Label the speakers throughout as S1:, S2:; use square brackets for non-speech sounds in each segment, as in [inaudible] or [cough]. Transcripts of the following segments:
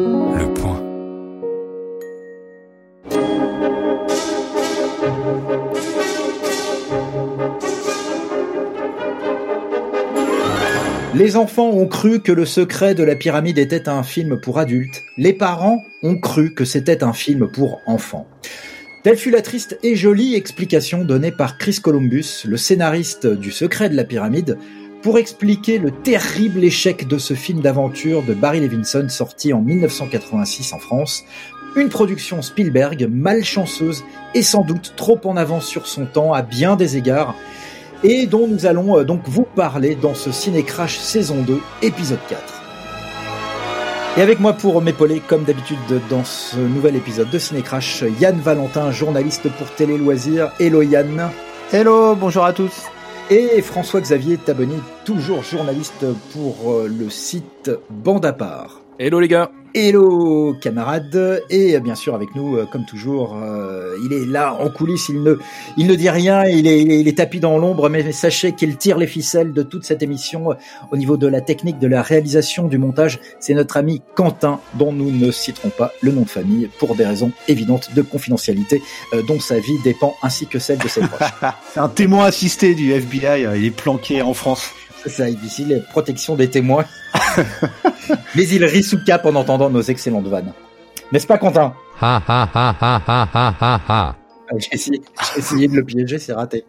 S1: Le point.
S2: Les enfants ont cru que Le secret de la pyramide était un film pour adultes. Les parents ont cru que c'était un film pour enfants. Telle fut la triste et jolie explication donnée par Chris Columbus, le scénariste du secret de la pyramide, pour expliquer le terrible échec de ce film d'aventure de Barry Levinson sorti en 1986 en France, une production Spielberg malchanceuse et sans doute trop en avance sur son temps à bien des égards, et dont nous allons euh, donc vous parler dans ce Ciné Crash saison 2, épisode 4. Et avec moi pour m'épauler, comme d'habitude dans ce nouvel épisode de Ciné Crash, Yann Valentin, journaliste pour Télé Loisirs. Hello Yann.
S3: Hello, bonjour à tous.
S2: Et François-Xavier Taboni, toujours journaliste pour euh, le site Bande à part.
S1: Hello les gars.
S2: Hello camarades et bien sûr avec nous euh, comme toujours euh, il est là en coulisses il ne il ne dit rien il est il est, tapis dans l'ombre mais sachez qu'il tire les ficelles de toute cette émission euh, au niveau de la technique de la réalisation du montage c'est notre ami Quentin dont nous ne citerons pas le nom de famille pour des raisons évidentes de confidentialité dont sa vie dépend ainsi que celle de ses proches.
S3: c'est [laughs] un témoin assisté du FBI il est planqué en France.
S2: C'est ça, difficile, protection des témoins. [laughs] Mais il rit sous cap en entendant nos excellentes vannes. N'est-ce pas, Quentin?
S1: Ha ha ha ha ha ha ha ha.
S2: J'ai essayé, essayé de le piéger, c'est raté.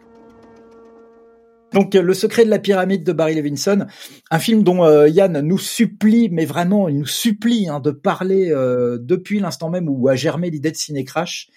S2: Donc, Le secret de la pyramide de Barry Levinson, un film dont euh, Yann nous supplie, mais vraiment, il nous supplie hein, de parler euh, depuis l'instant même où a germé l'idée de Ciné Crash.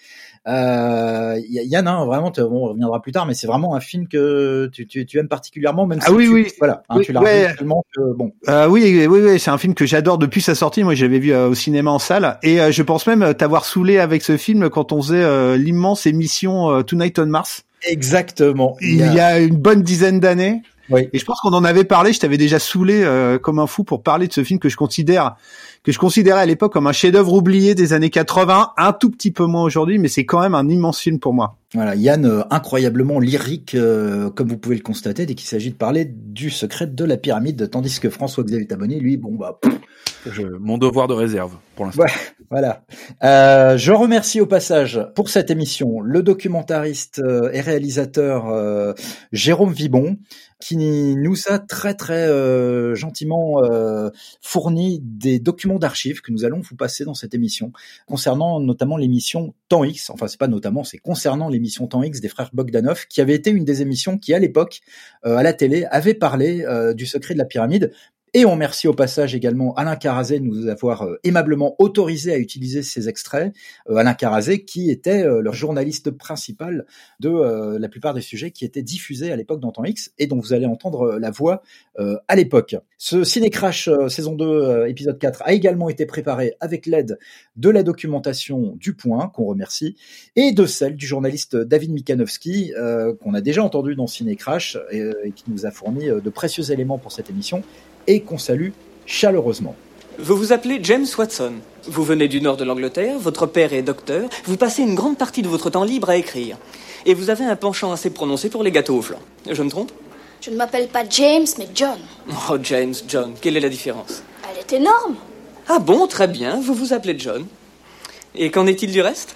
S2: Euh, Yann, hein, vraiment, on reviendra plus tard, mais c'est vraiment un film que tu, tu, tu aimes particulièrement, même
S3: ah oui, oui,
S2: voilà,
S3: hein,
S2: tu l'as ouais. tellement que bon.
S3: Euh, oui, oui, oui, c'est un film que j'adore depuis sa sortie. Moi, j'avais vu euh, au cinéma en salle, et euh, je pense même t'avoir saoulé avec ce film quand on faisait euh, l'immense émission Tonight on Mars.
S2: Exactement.
S3: Il y a, il y a une bonne dizaine d'années. Oui. Et je pense qu'on en avait parlé. Je t'avais déjà saoulé comme un fou pour parler de ce film que je considère que je considérais à l'époque comme un chef-d'œuvre oublié des années 80, un tout petit peu moins aujourd'hui, mais c'est quand même un immense film pour moi.
S2: Voilà, Yann, euh, incroyablement lyrique, euh, comme vous pouvez le constater, dès qu'il s'agit de parler du secret de la pyramide, tandis que François-Xavier Tabonnet, lui, bon bah...
S1: Je, mon devoir de réserve, pour l'instant. [laughs]
S2: voilà. Euh, je remercie au passage pour cette émission le documentariste euh, et réalisateur euh, Jérôme Vibon, qui nous a très très euh, gentiment fourni des documents d'archives que nous allons vous passer dans cette émission concernant notamment l'émission Temps X. Enfin, c'est pas notamment, c'est concernant l'émission Temps X des frères Bogdanov, qui avait été une des émissions qui à l'époque à la télé avait parlé du secret de la pyramide, et on remercie au passage également Alain Carazé de nous avoir euh, aimablement autorisé à utiliser ces extraits. Euh, Alain Carazé qui était euh, leur journaliste principal de la plupart des sujets qui étaient diffusés à l'époque dans Temps X et dont vous allez entendre la voix à l'époque. Ce Ciné Crash saison 2 épisode 4 a également été préparé avec l'aide de la documentation du Point qu'on remercie et de celle du journaliste David Mikanowski qu'on a déjà entendu dans Ciné Crash et qui nous a fourni de précieux éléments pour cette émission et qu'on salue chaleureusement.
S4: Vous vous appelez James Watson. Vous venez du nord de l'Angleterre, votre père est docteur, vous passez une grande partie de votre temps libre à écrire. Et vous avez un penchant assez prononcé pour les gâteaux au flan. Je me trompe?
S5: Je ne m'appelle pas James, mais John.
S4: Oh, James, John, quelle est la différence?
S5: Elle est énorme.
S4: Ah bon, très bien, vous vous appelez John. Et qu'en est-il du reste?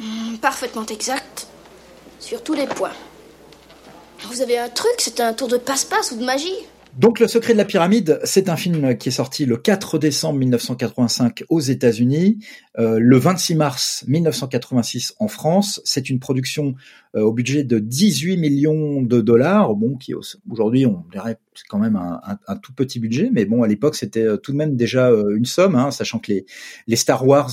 S5: Mmh, Parfaitement exact. Sur tous les points. Vous avez un truc, c'est un tour de passe-passe ou de magie?
S2: Donc Le secret de la pyramide, c'est un film qui est sorti le 4 décembre 1985 aux États-Unis, euh, le 26 mars 1986 en France. C'est une production euh, au budget de 18 millions de dollars, bon qui aujourd'hui on dirait c'est quand même un, tout petit budget, mais bon à l'époque c'était euh, tout de même déjà euh, une somme, hein, sachant que les, les Star Wars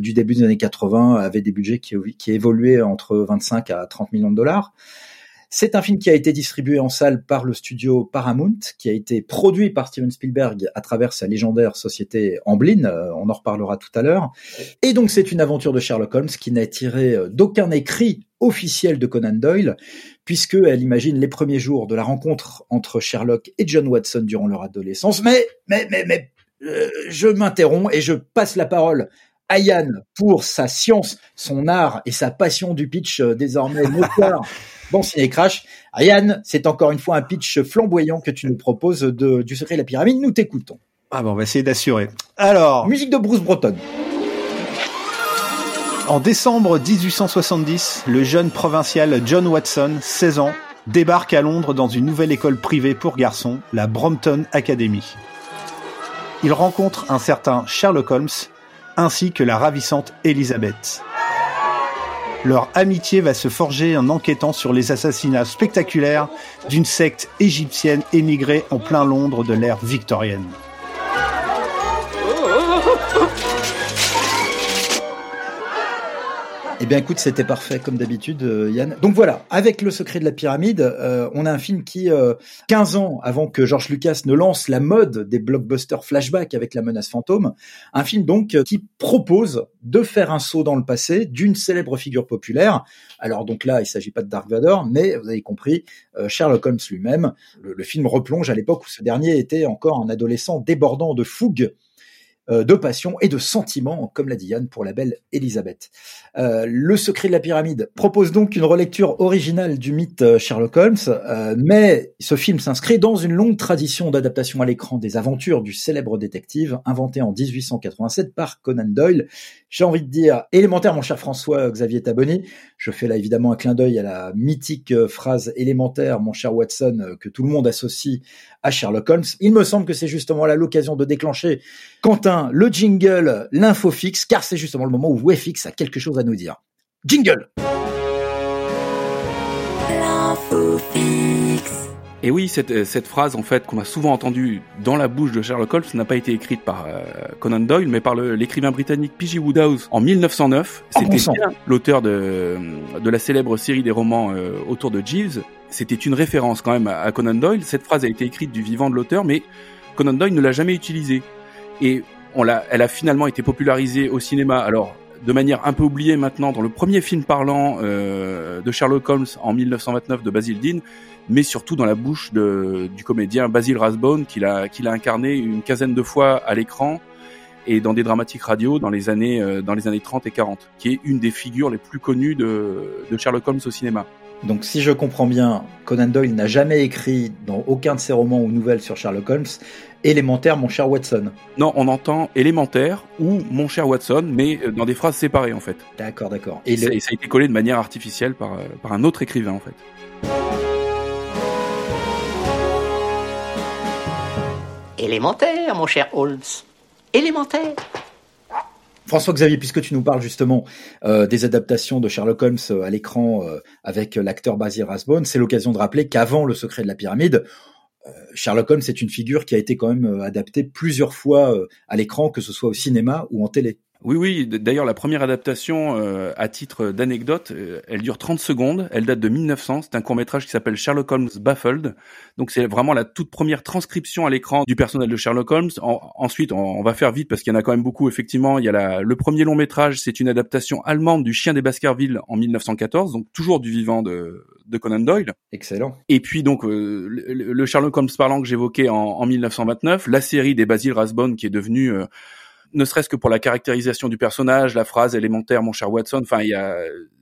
S2: du début des années 80 avaient des budgets qui, qui évoluaient entre 25 à 30 millions de dollars. C'est un film qui a été distribué en salle par le studio Paramount, qui a été produit par Steven Spielberg à travers sa légendaire société Amblin, euh, on en reparlera tout à l'heure. Et donc c'est une aventure de Sherlock Holmes qui n'a tiré euh, d'aucun écrit officiel de Conan Doyle, puisqu'elle imagine les premiers jours de la rencontre entre Sherlock et John Watson durant leur adolescence. Mais, mais, mais, mais, euh, je m'interromps et je passe la parole à Yann pour sa science, son art et sa passion du pitch désormais [laughs] notoire Bon Ciné Crash. Yann, c'est encore une fois un pitch flamboyant que tu nous proposes de, du secret de la pyramide. Nous t'écoutons.
S3: Ah bon, on va essayer d'assurer. Alors.
S2: Musique de Bruce Breton.
S3: En décembre 1870, le jeune provincial John Watson, 16 ans, débarque à Londres dans une nouvelle école privée pour garçons, la Brompton Academy. Il rencontre un certain Sherlock Holmes ainsi que la ravissante Elizabeth. Leur amitié va se forger en enquêtant sur les assassinats spectaculaires d'une secte égyptienne émigrée en plein Londres de l'ère victorienne.
S2: Eh bien, écoute, c'était parfait comme d'habitude, euh, Yann. Donc voilà, avec Le Secret de la Pyramide, euh, on a un film qui, 15 euh, ans avant que George Lucas ne lance la mode des blockbusters flashback avec La Menace Fantôme, un film donc qui propose de faire un saut dans le passé d'une célèbre figure populaire. Alors donc là, il s'agit pas de Dark Vador, mais vous avez compris, Sherlock Holmes lui-même. Le, film replonge à l'époque où ce dernier était encore un adolescent débordant de fougue euh, de passion et de sentiments, comme l'a dit Yann pour la belle Elisabeth. Euh, le secret de la pyramide propose donc une relecture originale du mythe euh, Sherlock Holmes, mais ce film s'inscrit dans une longue tradition d'adaptation à l'écran des aventures du célèbre détective inventé en 1887 par Conan Doyle. J'ai envie de dire élémentaire, mon cher François Xavier Taboni. Je fais là évidemment un clin d'œil à la mythique phrase élémentaire, mon cher Watson, que tout le monde associe à Sherlock Holmes. Il me semble que c'est justement là l'occasion de déclencher Quentin, le jingle, l'info fixe, car c'est justement le moment où WFX a quelque chose à nous dire. Jingle
S1: L'info Et oui, cette, euh, cette phrase, en fait, qu'on a souvent entendue dans la bouche de Sherlock Holmes, n'a pas été écrite par euh, Conan Doyle, mais par l'écrivain britannique P.G. Woodhouse en 1909. C'était l'auteur de, de la célèbre série des romans euh, autour de Jeeves, c'était une référence quand même à Conan Doyle. Cette phrase a été écrite du vivant de l'auteur, mais Conan Doyle ne l'a jamais utilisée. Et on elle a finalement été popularisée au cinéma. Alors, de manière un peu oubliée maintenant dans le premier film parlant euh, de Sherlock Holmes en 1929 de Basil Dean, mais surtout dans la bouche de, du comédien Basil Rathbone qu'il a, qu'il a incarné une quinzaine de fois à l'écran et dans des dramatiques radio dans les années euh, dans les années 30 et 40, qui est une des figures les plus connues de, de Sherlock Holmes au cinéma.
S2: Donc si je comprends bien, Conan Doyle n'a jamais écrit dans aucun de ses romans ou nouvelles sur Sherlock Holmes élémentaire mon cher Watson.
S1: Non, on entend élémentaire ou mon cher Watson, mais euh, dans des phrases séparées en fait.
S2: D'accord, d'accord.
S1: Et, ça, a été collé de manière artificielle par, euh, par un autre écrivain en fait.
S6: Élémentaire, mon cher Holmes. Élémentaire.
S2: François-Xavier, puisque tu nous parles justement euh, des adaptations de Sherlock Holmes euh, à l'écran euh, avec l'acteur Basil Rathbone, c'est l'occasion de rappeler qu'avant Le Secret de la Pyramide, Sherlock Holmes est une figure qui a été quand même adaptée plusieurs fois à l'écran, que ce soit au cinéma ou en télé.
S1: Oui, oui. D'ailleurs, la première adaptation, euh, à titre d'anecdote, euh, elle dure 30 secondes. Elle date de 1900. C'est un court métrage qui s'appelle Sherlock Holmes Baffled. Donc, c'est vraiment la toute première transcription à l'écran du personnage de Sherlock Holmes. ensuite, on, va faire vite parce qu'il y en a quand même beaucoup. Effectivement, il y a la, le premier long métrage, c'est une adaptation allemande du Chien des Baskerville en 1914, donc toujours du vivant de, de Conan Doyle.
S2: Excellent.
S1: Et puis donc euh, le, Sherlock Holmes parlant que j'évoquais en, en, 1929, la série des Basil Rathbone qui est devenue ne serait-ce que pour la caractérisation du personnage, la phrase élémentaire, mon cher Watson. Enfin, il y a,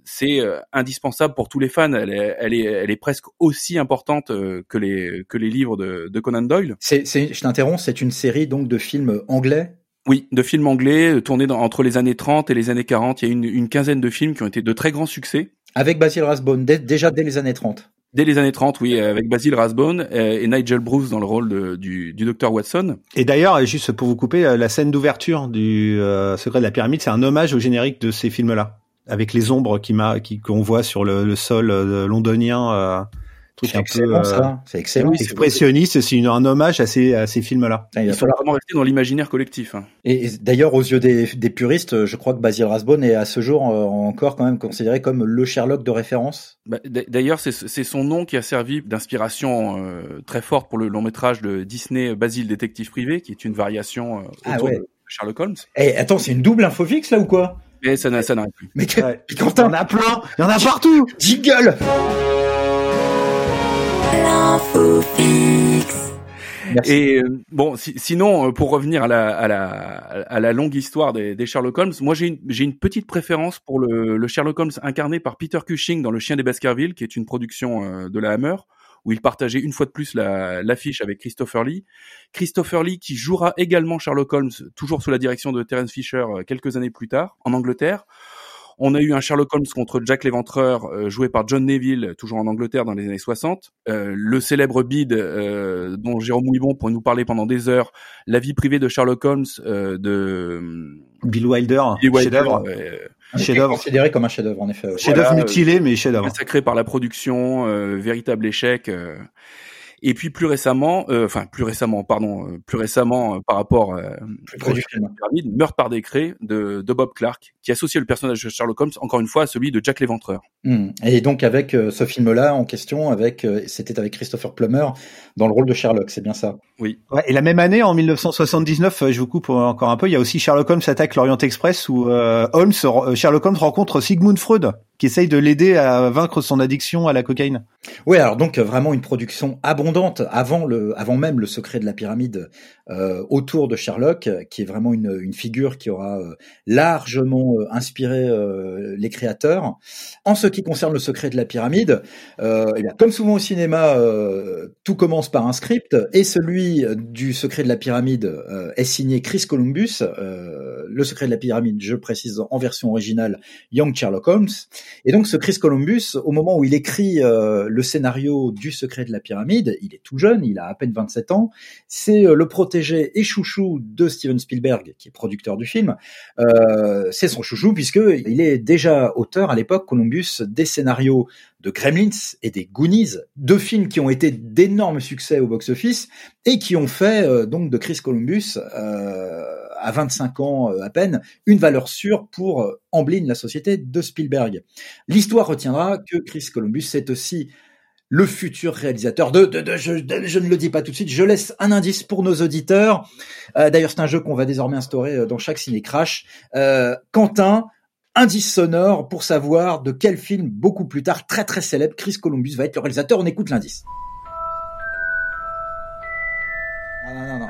S1: c'est euh, indispensable pour tous les fans. Elle est, elle est, elle est presque aussi importante euh, que les que les livres de, de Conan Doyle.
S2: C'est, je t'interromps, c'est une série donc de films anglais?
S1: Oui, de films anglais euh, tournés dans, entre les années 30 et les années 40. Il y a une, une quinzaine de films qui ont été de très grands succès.
S2: Avec Basil Rathbone, déjà dès les années 30.
S1: Dès les années 30, oui, avec Basil Rathbone et Nigel Bruce dans le rôle du, du docteur Watson.
S3: Et d'ailleurs, juste pour vous couper, euh, la scène d'ouverture du euh, Secret de la pyramide, c'est un hommage au générique de ces films-là, avec les ombres qui qu'on voit sur le, le sol euh, londonien
S2: c'est excellent, ça. Euh, c'est excellent.
S3: Expressionniste, c'est un hommage à ces, à ces films-là.
S1: Il, faut vraiment rester dans l'imaginaire collectif. Hein.
S2: Et, d'ailleurs, aux yeux des, des, puristes, je crois que Basil Rathbone est à ce jour euh, encore quand même considéré comme le Sherlock de référence.
S1: Bah, d'ailleurs, c'est son nom qui a servi d'inspiration euh, très forte pour le long métrage de Disney Basil Détective Privé, qui est une variation ah de Sherlock Holmes.
S2: Eh, attends, c'est une double info fixe là ou quoi?
S1: Mais ça n'arrête plus.
S2: Mais ouais. Quentin, il y en a plein, il y en a partout. Jingle.
S1: Et euh, bon, sinon, euh, pour revenir à la, à la, à la longue histoire des, des Sherlock Holmes, moi j'ai une, une petite préférence pour le, le, Sherlock Holmes incarné par Peter Cushing dans Le Chien des Baskerville, qui est une production euh, de la Hammer, où il partageait une fois de plus l'affiche avec Christopher Lee. Christopher Lee qui jouera également Sherlock Holmes, toujours sous la direction de Terence Fisher quelques années plus tard, en Angleterre. On a eu un Sherlock Holmes contre Jack l'Éventreur, euh, joué par John Neville, toujours en Angleterre dans les années 60. Euh, le célèbre bid euh, dont Jérôme Ouibon pourrait nous parler pendant des heures, la vie privée de Sherlock Holmes de
S3: Bill Wilder, chef-d'œuvre.
S2: chef Considéré comme un chef-d'œuvre, en effet.
S3: Chef-d'œuvre mutilé, mais chef-d'œuvre.
S1: Massacré par la production, véritable échec. Et puis plus récemment, euh, enfin plus récemment, pardon, euh, plus récemment euh, par rapport euh,
S2: plus du film.
S1: meurtre par décret de, de, Bob Clark, qui associe le personnage de Sherlock Holmes encore une fois à celui de Jack l'Éventreur.
S2: Hmm. Et donc avec ce film-là en question, avec c'était avec Christopher Plummer dans le rôle de Sherlock, c'est bien ça?
S1: Oui.
S3: Ouais, et la même année, en 1979, je vous coupe encore un peu, il y a aussi Sherlock Holmes attaque l'Orient Express où Holmes, Sherlock Holmes rencontre Sigmund Freud qui essaye de l'aider à vaincre son addiction à la cocaïne.
S2: Oui, alors donc vraiment une production abondante avant le, avant même le secret de la pyramide euh, autour de Sherlock, qui est vraiment une, une figure qui aura euh, largement euh, inspiré euh, les créateurs. En ce qui concerne le secret de la pyramide, euh, eh bien, comme souvent au cinéma, tout commence par un script et celui du secret de la pyramide est signé Chris Columbus. le secret de la pyramide, je précise en version originale, Young Sherlock Holmes. Et donc ce Chris Columbus, au moment où il écrit euh, le scénario du secret de la pyramide, il est tout jeune, il a à peine 27 ans, c'est euh, le protégé et chouchou de Steven Spielberg, qui est producteur du film. Euh, c'est son chouchou puisque il est déjà auteur à l'époque, Columbus, des scénarios de Gremlins et des Goonies, deux films qui ont été d'énormes succès au box-office et qui ont fait donc de Chris Columbus à 25 ans euh, à peine, une valeur sûre pour euh, Amblin, la société de Spielberg. L'histoire retiendra que Chris Columbus c'est aussi le futur réalisateur de, de, je, ne le dis pas tout de suite, je laisse un indice pour nos auditeurs. Euh, d'ailleurs, c'est un jeu qu'on va désormais instaurer dans chaque ciné crash. Quentin, indice sonore pour savoir de quel film beaucoup plus tard, très très célèbre, Chris Columbus va être le réalisateur. On écoute l'indice.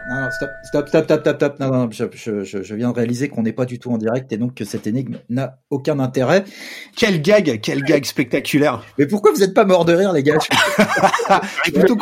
S2: non, non, stop, stop, stop, stop, stop, stop. Non, non, je, je, je viens de réaliser qu'on n'est pas du tout en direct et donc que cette énigme n'a aucun intérêt.
S3: Quel gag, quel gag spectaculaire.
S2: Mais pourquoi vous n'êtes pas mort de rire, les gars? [laughs]
S1: Je plutôt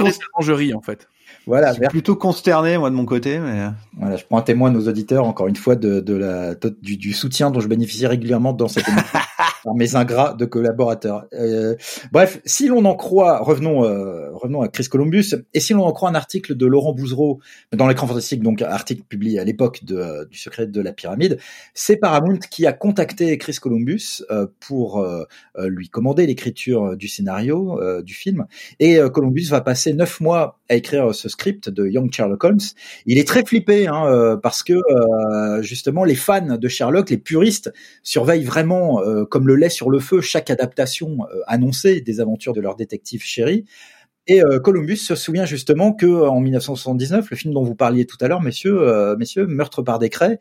S1: en fait.
S3: Voilà, je suis plutôt consterné moi de mon côté, mais
S2: voilà, je prends un témoin nos auditeurs encore une fois de, de la du, du soutien dont je bénéficie régulièrement dans cette émission. [laughs] par mes ingrats de collaborateurs. Euh, bref, si l'on en croit, revenons, euh, revenons à Chris Columbus, et si l'on en croit un article de Laurent Bouzereau dans l'écran fantastique, donc article publié à l'époque euh, du secret de la pyramide, c'est Paramount qui a contacté Chris Columbus euh, pour euh, lui commander l'écriture du scénario du film, et Columbus va passer neuf mois à écrire ce script de Young Sherlock Holmes. Il est très flippé hein, parce que justement les fans de Sherlock, les puristes, surveillent vraiment comme le lait sur le feu chaque adaptation euh, annoncée des aventures de leur détective chéri. Et euh, Columbus se souvient justement que en 1979, le film dont vous parliez tout à l'heure, messieurs, euh, messieurs, Meurtre par décret,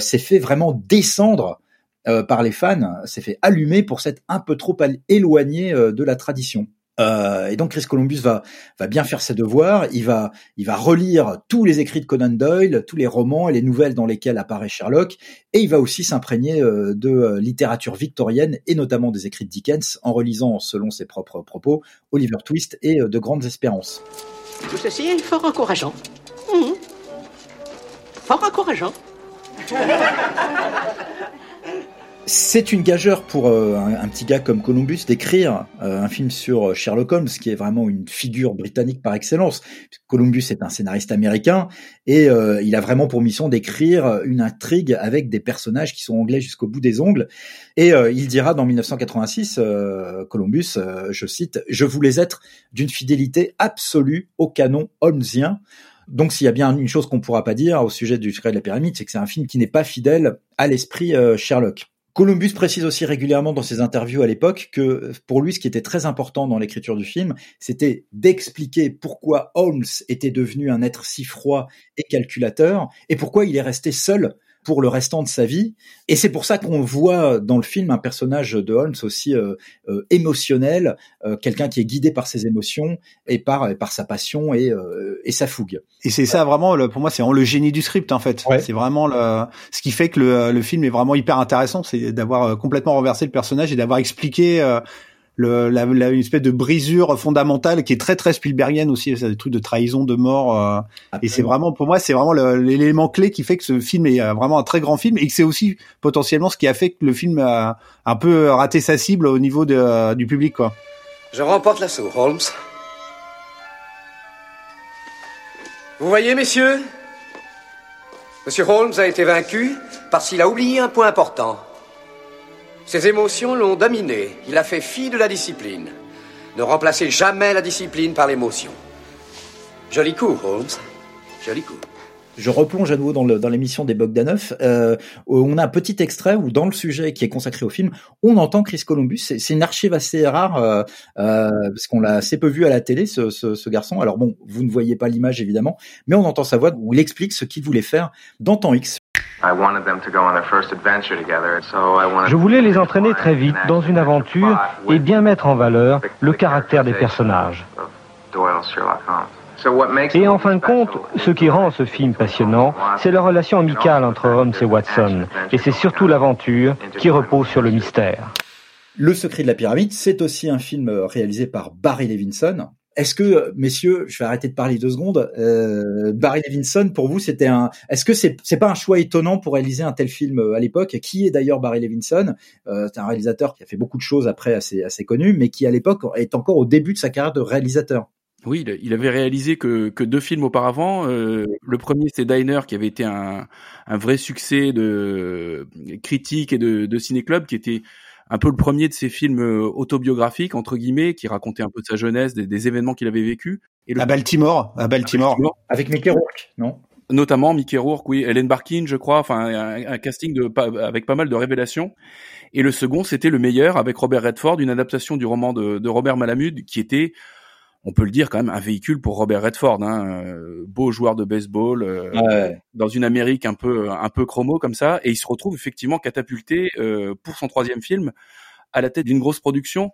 S2: s'est fait vraiment descendre par les fans, s'est fait allumer pour s'être un peu trop éloigné de la tradition. Euh, et donc Chris Columbus va va bien faire ses devoirs. Il va il va relire tous les écrits de Conan Doyle, tous les romans et les nouvelles dans lesquelles apparaît Sherlock, et il va aussi s'imprégner euh, de euh, littérature victorienne et notamment des écrits de Dickens en relisant, selon ses propres propos, Oliver Twist et De Grandes Espérances.
S6: Tout ceci est fort encourageant. Mmh. Fort encourageant. [laughs]
S2: C'est une gageure pour euh, un, petit gars comme Columbus d'écrire euh, un film sur euh, Sherlock Holmes, qui est vraiment une figure britannique par excellence. Columbus est un scénariste américain et il a vraiment pour mission d'écrire une intrigue avec des personnages qui sont anglais jusqu'au bout des ongles. Et il dira dans 1986, Columbus, je cite, je voulais être d'une fidélité absolue au canon holmesien. Donc s'il y a bien une chose qu'on pourra pas dire au sujet du secret de la pyramide, c'est que c'est un film qui n'est pas fidèle à l'esprit Sherlock. Columbus précise aussi régulièrement dans ses interviews à l'époque que pour lui, ce qui était très important dans l'écriture du film, c'était d'expliquer pourquoi Holmes était devenu un être si froid et calculateur et pourquoi il est resté seul pour le restant de sa vie. Et c'est pour ça qu'on voit dans le film un personnage de Holmes aussi euh, euh, émotionnel, euh, quelqu'un qui est guidé par ses émotions et par par sa passion et, et sa fougue.
S3: Et c'est ça vraiment, le, pour moi, c'est le génie du script en fait. C'est vraiment le, ce qui fait que le, le film est vraiment hyper intéressant, c'est d'avoir complètement renversé le personnage et d'avoir expliqué le, la, la, une espèce de brisure fondamentale qui est très très Spielbergienne aussi, c'est des trucs de trahison, de mort. Euh, et c'est vraiment, pour moi, c'est vraiment l'élément clé qui fait que ce film est euh, vraiment un très grand film et que c'est aussi potentiellement ce qui a fait que le film a un peu raté sa cible au niveau de, euh, du public, quoi.
S7: Je remporte l'assaut, Holmes. Vous voyez, messieurs? Monsieur Holmes a été vaincu parce qu'il a oublié un point important. Ses émotions l'ont dominé. Il a fait fi de la discipline. Ne remplacez jamais la discipline par l'émotion. Joli coup, Holmes. Joli coup.
S2: Je replonge à nouveau dans l'émission des Bogdanov. Euh, on a un petit extrait où, dans le sujet qui est consacré au film, on entend Chris Columbus. C'est une archive assez rare euh, euh, parce qu'on l'a assez peu vu à la télé, ce, ce, ce, garçon. Alors bon, vous ne voyez pas l'image évidemment, mais on entend sa voix où il explique ce qu'il voulait faire dans Temps X.
S8: Je voulais les entraîner très vite dans une aventure et bien mettre en valeur le caractère des personnages. Et en fin de compte, ce qui rend ce film passionnant, c'est la relation amicale entre Holmes et Watson. Et c'est surtout l'aventure qui repose sur le mystère.
S2: Le secret de la pyramide, c'est aussi un film réalisé par Barry Levinson, est-ce que, messieurs, je vais arrêter de parler deux secondes. Euh, Barry Levinson, pour vous, c'était un. Est-ce que c'est pas un choix étonnant pour réaliser un tel film euh, à l'époque? Qui est d'ailleurs Barry Levinson? Euh, C'est un réalisateur qui a fait beaucoup de choses après assez assez connu, mais qui à l'époque est encore au début de sa carrière de réalisateur.
S1: Oui, il avait réalisé que, que deux films auparavant. Euh, le premier, c'était Diner, qui avait été un, un vrai succès de critique et de, de ciné-club, qui était un peu le premier de ces films euh, autobiographiques entre guillemets qui racontait un peu de sa jeunesse, des, événements qu'il avait vécu.
S3: Et à Baltimore, à Baltimore,
S2: avec Mickey Rourke, non?
S1: Notamment Mickey Rourke, oui, Ellen Barkin, je crois, enfin un, casting de, avec pas mal de révélations. Et le second, c'était le meilleur avec Robert Redford, une adaptation du roman de, de Robert Malamud qui était on peut le dire quand même un véhicule pour Robert Redford, hein, euh, beau joueur de baseball euh, dans une Amérique un peu un peu chromo comme ça, et il se retrouve effectivement catapulté euh, pour son troisième film à la tête d'une grosse production.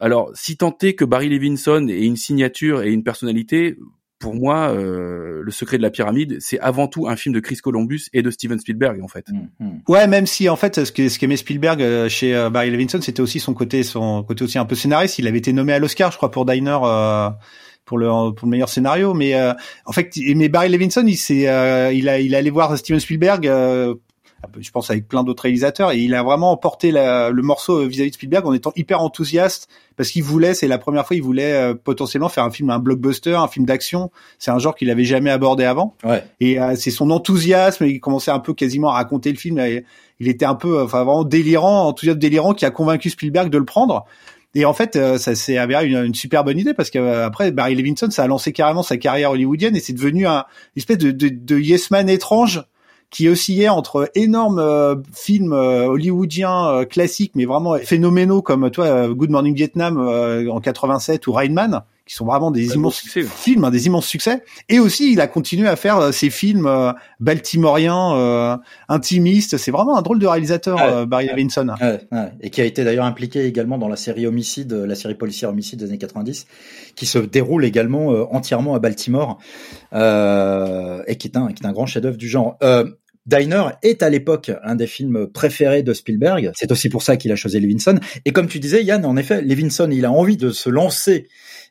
S1: Alors, si tant est que Barry Levinson ait une signature et une personnalité, pour moi, euh, Le secret de la pyramide, c'est avant tout un film de Chris Columbus et de Steven Spielberg en fait.
S3: Mm, mm. Ouais, même si en fait, ce ce qu'aimait Spielberg euh, chez euh, Barry Levinson, c'était aussi son côté, son côté aussi un peu scénariste. Il avait été nommé à l'Oscar, je crois, pour Diner. pour le pour le meilleur scénario mais en fait mais Barry Levinson il s'est il a il allé voir Steven Spielberg je pense avec plein d'autres réalisateurs, et il a vraiment emporté le morceau vis-à-vis de Spielberg en étant hyper enthousiaste parce qu'il voulait, c'est la première fois, il voulait euh, potentiellement faire un film, un blockbuster, un film d'action. C'est un genre qu'il avait jamais abordé avant.
S2: Ouais.
S3: Et euh, c'est son enthousiasme, il commençait un peu quasiment à raconter le film. il était un peu, enfin vraiment délirant, enthousiaste délirant, qui a convaincu Spielberg de le prendre. Et en fait, euh, ça s'est avéré une, une, super bonne idée parce qu'après Barry Levinson, ça a lancé carrément sa carrière hollywoodienne et c'est devenu un une espèce de, de, de yes man étrange qui oscillait entre énormes euh, films euh, hollywoodiens euh, classiques, mais vraiment phénoménaux comme toi, Good Morning Vietnam en 87 ou Rain Man, qui sont vraiment des immenses films, hein, des immenses succès. Et aussi, il a continué à faire ces films baltimoriens, intimistes. C'est vraiment un drôle de réalisateur, Barry Levinson.
S2: Et qui a été d'ailleurs impliqué également dans la série Homicide, la série policière Homicide des années 90, qui se déroule également entièrement à Baltimore, et qui est un, qui est un grand chef-d'œuvre du genre. Diner est à l'époque un des films préférés de Spielberg. C'est aussi pour ça qu'il a choisi Levinson. Et comme tu disais, Yann, en effet, Levinson, il a envie de se lancer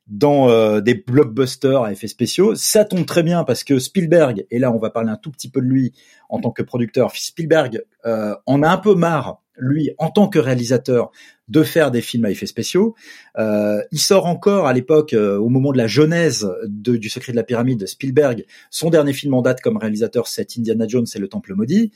S2: dans euh, des blockbusters à effets spéciaux. Ça tombe très bien parce que Spielberg, et là on va parler un tout petit peu de lui en tant que producteur, Spielberg euh, en a un peu marre, lui, en tant que réalisateur, de faire des films à effets spéciaux. Euh, il sort encore à l'époque, euh, au moment de la genèse de, du Secret de la Pyramide, de Spielberg, son dernier film en date comme réalisateur, c'est Indiana Jones et le Temple maudit.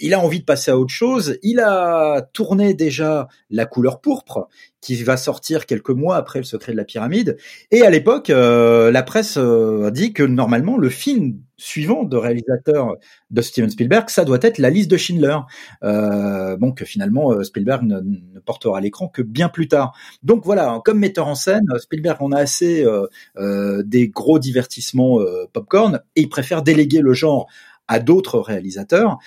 S2: Il a envie de passer à autre chose. Il a tourné déjà La couleur pourpre, qui va sortir quelques mois après le Secret de la Pyramide. Et à l'époque, euh, la presse a dit que normalement le film suivant de réalisateur de Steven Spielberg, ça doit être la liste de Schindler. Euh, bon, que finalement Spielberg ne, portera l'écran que bien plus tard. Donc voilà, comme metteur en scène, Spielberg on a assez euh, euh, des gros divertissements euh, popcorn et il préfère déléguer le genre à d'autres réalisateurs.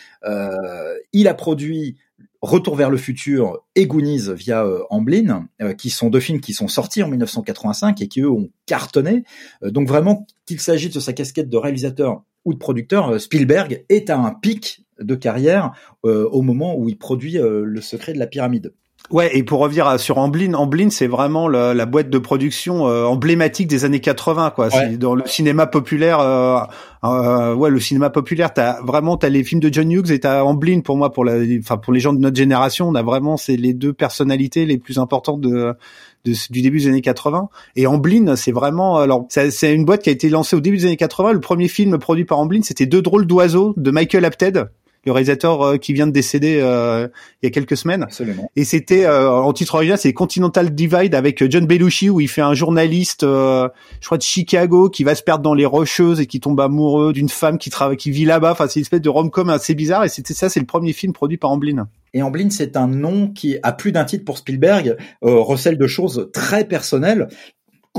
S2: il a produit Retour vers le futur et Goonies via Amblin, qui sont deux films qui sont sortis en 1985 et qui eux ont cartonné. donc vraiment, qu'il s'agisse de sa casquette de réalisateur ou de producteur, Spielberg est à un pic de carrière au moment où il produit Le secret de la pyramide.
S3: Ouais, et pour revenir sur Amblin, Amblin c'est vraiment la boîte de production euh, emblématique des années 80 quoi. Dans le cinéma populaire, euh, euh, ouais, le cinéma populaire, t'as vraiment t'as les films de John Hughes et t'as Amblin pour moi pour la, enfin pour les gens de notre génération, on a vraiment c'est les deux personnalités les plus importantes de, du début des années 80. Et Amblin, c'est vraiment alors c'est une boîte qui a été lancée au début des années 80. Le premier film produit par Amblin, c'était Deux drôles d'oiseaux de Michael Apted le réalisateur euh, qui vient de décéder euh, il y a quelques semaines.
S2: Absolument.
S3: Et c'était euh, en titre original, c'est Continental Divide avec John Belushi où il fait un journaliste, je crois de Chicago, qui va se perdre dans les rocheuses et qui tombe amoureux d'une femme qui travaille, qui vit là-bas. Enfin, c'est une espèce de rom-com assez bizarre. Et c'était ça, c'est le premier film produit par Amblin.
S2: Et Amblin, c'est un nom qui a plus d'un titre pour Spielberg, recèle de choses très personnelles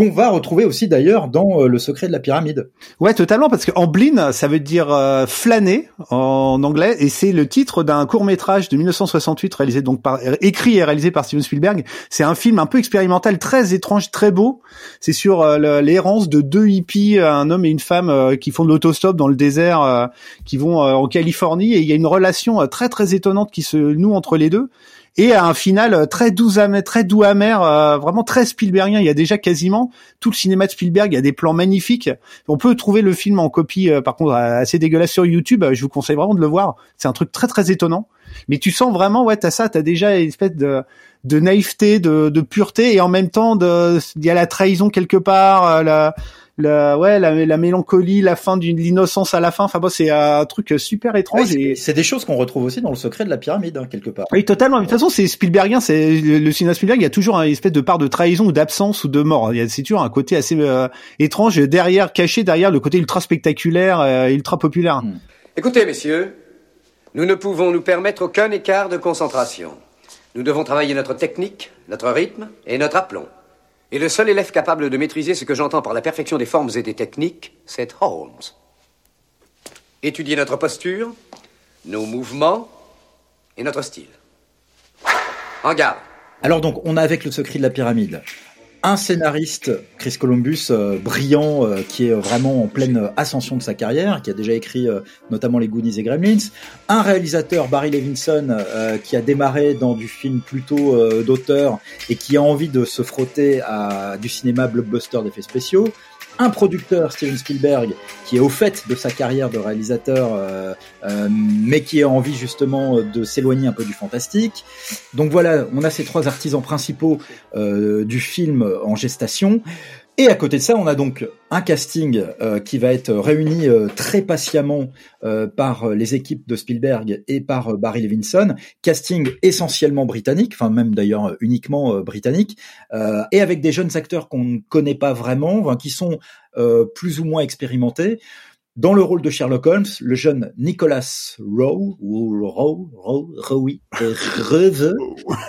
S2: qu'on va retrouver aussi d'ailleurs dans euh, Le secret de la pyramide.
S3: Ouais, totalement, parce que Amblin, ça veut dire euh, flâner en anglais, et c'est le titre d'un court métrage de 1968 réalisé donc par écrit et réalisé par Steven Spielberg. C'est un film un peu expérimental, très étrange, très beau. C'est sur euh, l'errance de deux hippies, un homme et une femme qui font de l'autostop dans le désert, qui vont en Californie, et il y a une relation très très étonnante qui se noue entre les deux et un final très doux amer, très doux amer, euh, vraiment très Spielbergien. Il y a déjà quasiment tout le cinéma de Spielberg. Il y a des plans magnifiques. On peut trouver le film en copie, euh, par contre assez dégueulasse sur YouTube. Je vous conseille vraiment de le voir. C'est un truc très très étonnant. Mais tu sens vraiment, ouais, t'as ça, t'as déjà une espèce de de naïveté, de, de pureté, et en même temps, il y a la trahison quelque part, euh, la, la ouais la, la mélancolie, la fin d'une l'innocence à la fin. Enfin bon, c'est un truc super étrange.
S2: c'est des choses qu'on retrouve aussi dans le secret de la pyramide hein, quelque part.
S3: Oui, totalement. De toute façon, c'est Spielbergien. C'est le, cinéma Spielberg. Il y a toujours une espèce de part de trahison ou d'absence ou de mort. Il y a c'est toujours un côté assez euh, étrange derrière, caché derrière le côté ultra spectaculaire, euh, ultra populaire. Hmm.
S7: Écoutez, messieurs, nous ne pouvons nous permettre aucun écart de concentration. Nous devons travailler notre technique, notre rythme et notre aplomb. Et le seul élève capable de maîtriser ce que j'entends par la perfection des formes et des techniques, c'est Holmes. Étudier notre posture, nos mouvements et notre style. En garde.
S2: Alors donc, on a avec le secret de la pyramide un scénariste, Chris Columbus, euh, brillant, euh, qui est vraiment en pleine ascension de sa carrière, qui a déjà écrit euh, notamment les Goonies et Gremlins, un réalisateur, Barry Levinson, qui a démarré dans du film plutôt d'auteur et qui a envie de se frotter à du cinéma blockbuster d'effets spéciaux, un producteur, Steven Spielberg, qui est au fait de sa carrière de réalisateur, euh, euh, mais qui a envie justement de s'éloigner un peu du fantastique. Donc voilà, on a ces trois artisans principaux euh, du film en gestation. Et à côté de ça, on a donc un casting euh, qui va être réuni euh, très patiemment euh, par les équipes de Spielberg et par Barry Levinson, casting essentiellement britannique, enfin même d'ailleurs uniquement britannique, et avec des jeunes acteurs qu'on ne connaît pas vraiment, qui sont plus ou moins expérimentés. Dans le rôle de Sherlock Holmes, le jeune Nicholas Rowe, ou Rowe, Rowe, Rowe, Reve,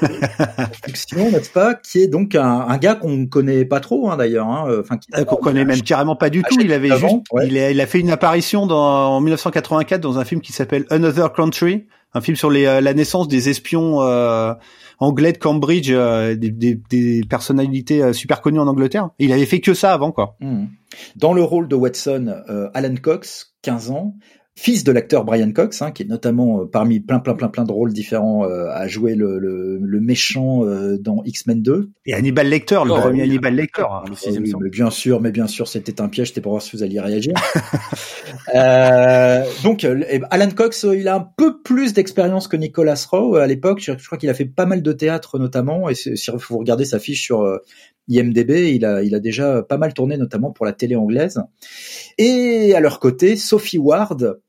S2: [laughs] n'est-ce pas, qui est donc un, gars qu'on ne connaît pas trop, hein, d'ailleurs, hein,
S3: euh, enfin, euh, qu'on connaît même carrément pas du tout. Il avait juste, il, a, il, a, fait une apparition dans, en 1984 dans un film qui s'appelle Another Country, un film sur les, euh, la naissance des espions euh, anglais de Cambridge, euh, des, des, des, personnalités super connues en Angleterre. il avait fait que ça avant, quoi.
S2: Mmh. Dans le rôle de Watson, Alan Cox, 15 ans, fils de l'acteur Brian Cox, hein, qui est notamment euh, parmi plein plein plein plein de rôles différents euh, à jouer le, le, le méchant euh, dans X-Men 2.
S3: Et Hannibal Lecter, le oh, premier Hannibal Lecter, hein, le
S2: sixième mais bien sûr, mais bien sûr, c'était un piège, c'était pour voir si vous alliez réagir. [laughs] euh, donc, Alan Cox, il a un peu plus d'expérience que Nicolas Rowe à l'époque. Je, crois qu'il a fait pas mal de théâtre notamment, et si vous regardez sa fiche sur IMDB, il a, il a déjà pas mal tourné, notamment pour la télé anglaise. Et à leur côté, Sophie Ward,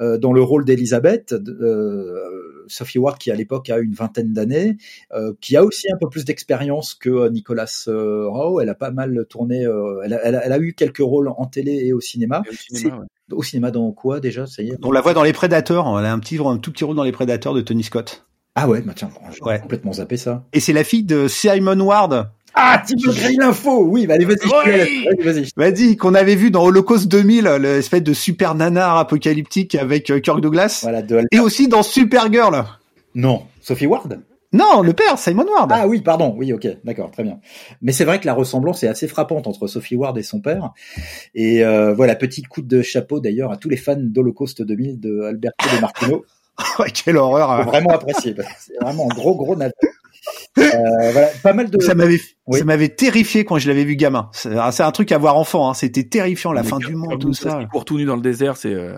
S2: euh, dans le rôle d'Elisabeth, euh, Sophie Ward qui à l'époque a une vingtaine d'années, euh, qui a aussi un peu plus d'expérience que Nicolas Rowe. Elle a pas mal tourné, elle a, elle, a, eu quelques rôles en télé et au cinéma. au, cinéma dans quoi déjà ça y est?
S3: On la voit dans Les Prédateurs. Elle a un petit, un tout petit rôle dans Les Prédateurs de Tony Scott.
S2: Ah ouais, bah tiens, j'ai ouais. complètement zappé ça.
S3: Et c'est la fille de Simon Ward,
S2: ah, tu peux créer l'info Oui, bah allez, vas-y,
S3: vas-y. Vas-y, qu'on avait vu dans Holocaust 2000, l'espèce de super nanar apocalyptique avec euh, Kirk Douglas. Voilà, Et aussi dans Supergirl.
S2: Non, Sophie Ward?
S3: Non, le père, Simon Ward.
S2: Ah oui, pardon. Oui, ok, d'accord, très bien. Mais c'est vrai que la ressemblance est assez frappante entre Sophie Ward et son père. Et euh, voilà, petit coup de chapeau d'ailleurs à tous les fans d'Holocaust 2000 de Alberto De Martino. [laughs]
S3: quelle horreur.
S2: Hein. Vraiment apprécié. C'est vraiment un gros, gros navet. Voilà, pas mal de.
S3: Ça m'avait, ça m'avait terrifié quand je l'avais vu gamin. C'est un truc à voir enfant. Hein. C'était terrifiant, la fin du monde, tout ça.
S1: Pour tout nu dans le désert, c'est. Euh,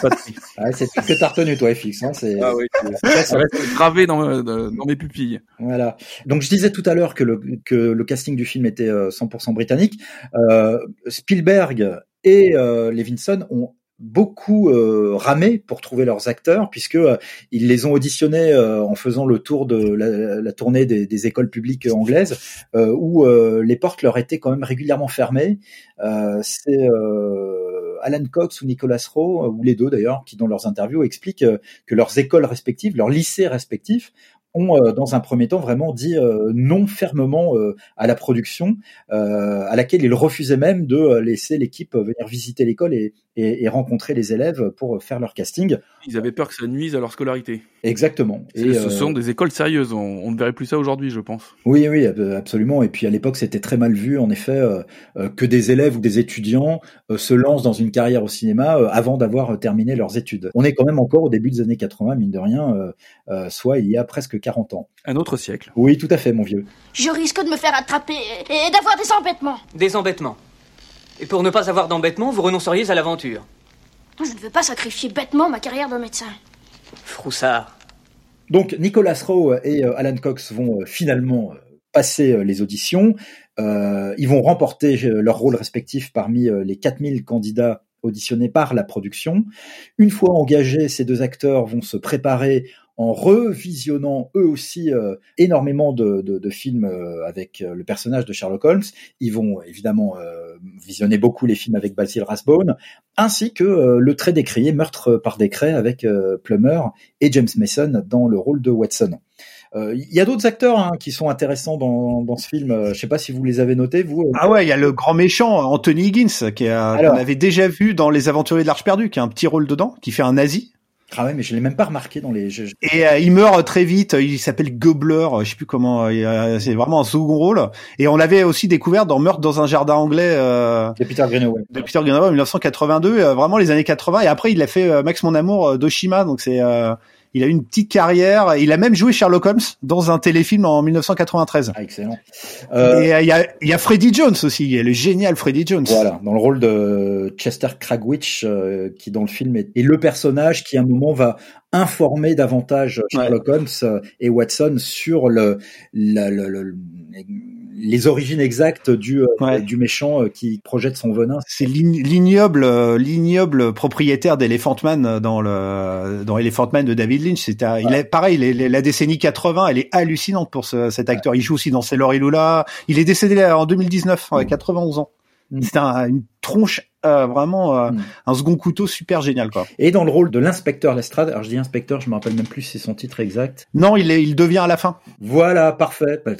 S2: pas de ah, [laughs] c'est ce que t'as retenu, toi, FX. Hein, c'est. Ah oui.
S1: ça reste gravé dans, dans, mes pupilles.
S2: Voilà. Donc je disais tout à l'heure que le que le casting du film était 100% britannique. Euh, Spielberg et euh, Levinson ont beaucoup euh, ramé pour trouver leurs acteurs puisque euh, ils les ont auditionnés euh, en faisant le tour de la, la tournée des, des, écoles publiques anglaises où les portes leur étaient quand même régulièrement fermées. C'est Alan Cox ou Nicolas Rowe ou les deux d'ailleurs qui dans leurs interviews expliquent que leurs écoles respectives, leurs lycées respectifs ont, dans un premier temps, vraiment dit non fermement à la production, à laquelle ils refusaient même de laisser l'équipe venir visiter l'école et, et, et, rencontrer les élèves pour faire leur casting.
S1: Ils avaient peur que ça nuise à leur scolarité.
S2: Exactement.
S1: Et ce sont des écoles sérieuses. On, ne verrait plus ça aujourd'hui, je pense.
S2: Oui, oui, absolument. Et puis à l'époque, c'était très mal vu, en effet, que des élèves ou des étudiants se lancent dans une carrière au cinéma avant d'avoir terminé leurs études. On est quand même encore au début des années 80, mine de rien, soit il y a presque 40 ans.
S1: Un autre siècle.
S2: Oui, tout à fait, mon vieux.
S5: Je risque de me faire attraper et d'avoir des embêtements.
S4: Des embêtements Et pour ne pas avoir d'embêtements, vous renonceriez à l'aventure
S5: Je ne veux pas sacrifier bêtement ma carrière de médecin.
S4: Froussard.
S2: Donc, Nicolas Rowe et euh, Alan Cox vont euh, finalement euh, passer les auditions. ils vont remporter leur rôle respectif parmi les 4000 candidats auditionnés par la production. Une fois engagés, ces deux acteurs vont se préparer en revisionnant eux aussi euh, énormément de, de, de films euh, avec euh, le personnage de Sherlock Holmes. Ils vont évidemment visionner beaucoup les films avec Basil Rathbone, ainsi que le très décrié Meurtre par décret avec Plummer et James Mason dans le rôle de Watson. Il y a d'autres acteurs hein, qui sont intéressants dans, dans ce film. Je sais pas si vous les avez notés, vous.
S3: Ah ouais, il y a le grand méchant Anthony Higgins qu'on avait déjà vu dans Les Aventuriers de l'Arche perdue, qui a un petit rôle dedans, qui fait un nazi.
S2: Ah ouais, mais je l'ai même pas remarqué dans les. jeux.
S3: Et euh, il meurt très vite. Il s'appelle Gobler. Je sais plus comment. c'est vraiment un second rôle. Et on l'avait aussi découvert dans Meurtre dans un jardin anglais. Euh,
S2: de Peter Greenaway.
S3: De Peter Greenaway en 1982. Euh, vraiment les années 80. Et après, il a fait Max mon amour d'Oshima. Donc c'est il a eu une petite carrière. Il a même joué Sherlock Holmes dans un téléfilm en 1993.
S2: Ah, excellent.
S3: Euh, et il y, a, il y a Freddie Jones aussi. Il y a le génial Freddie Jones.
S2: Voilà, dans le rôle de Chester Cragwitch, euh, qui dans le film est, est, le personnage qui à un moment va informer davantage Sherlock Holmes euh, et Watson sur le, le, le les origines exactes du, euh, du méchant euh, qui projette son venin.
S3: C'est l'ignoble, euh, l'ignoble propriétaire d'Elephant Man dans le dans Elephant Man de David Lynch. C'est il est pareil, la décennie 80, elle est hallucinante pour ce, cet acteur. Il joue aussi dans et Lula. Il est décédé en 2019, avec 91 ans. Mm. C'est un, une tronche euh, vraiment euh, mm. un second couteau super génial quoi.
S2: Et dans le rôle de l'inspecteur Lestrade, alors je dis inspecteur, je me rappelle même plus si c'est son titre exact.
S3: Non, il est, il devient à la fin.
S2: Voilà, parfait. Bah,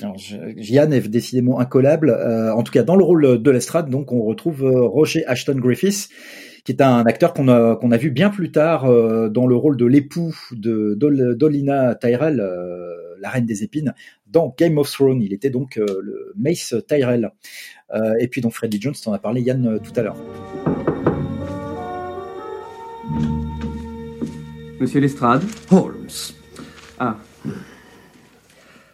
S2: Yann est décidément incollable. Euh, en tout cas, dans le rôle de Lestrade, donc on retrouve Roger Ashton Griffiths qui est un acteur qu'on a qu'on a vu bien plus tard dans le rôle de l'époux de Dolina Tyrell, la reine des épines, dans Game of Thrones. Il était donc le Mace Tyrell. Euh, et puis donc Freddie Jones, en as parlé Yann euh, tout à l'heure.
S4: Monsieur Lestrade
S9: Holmes.
S4: Ah.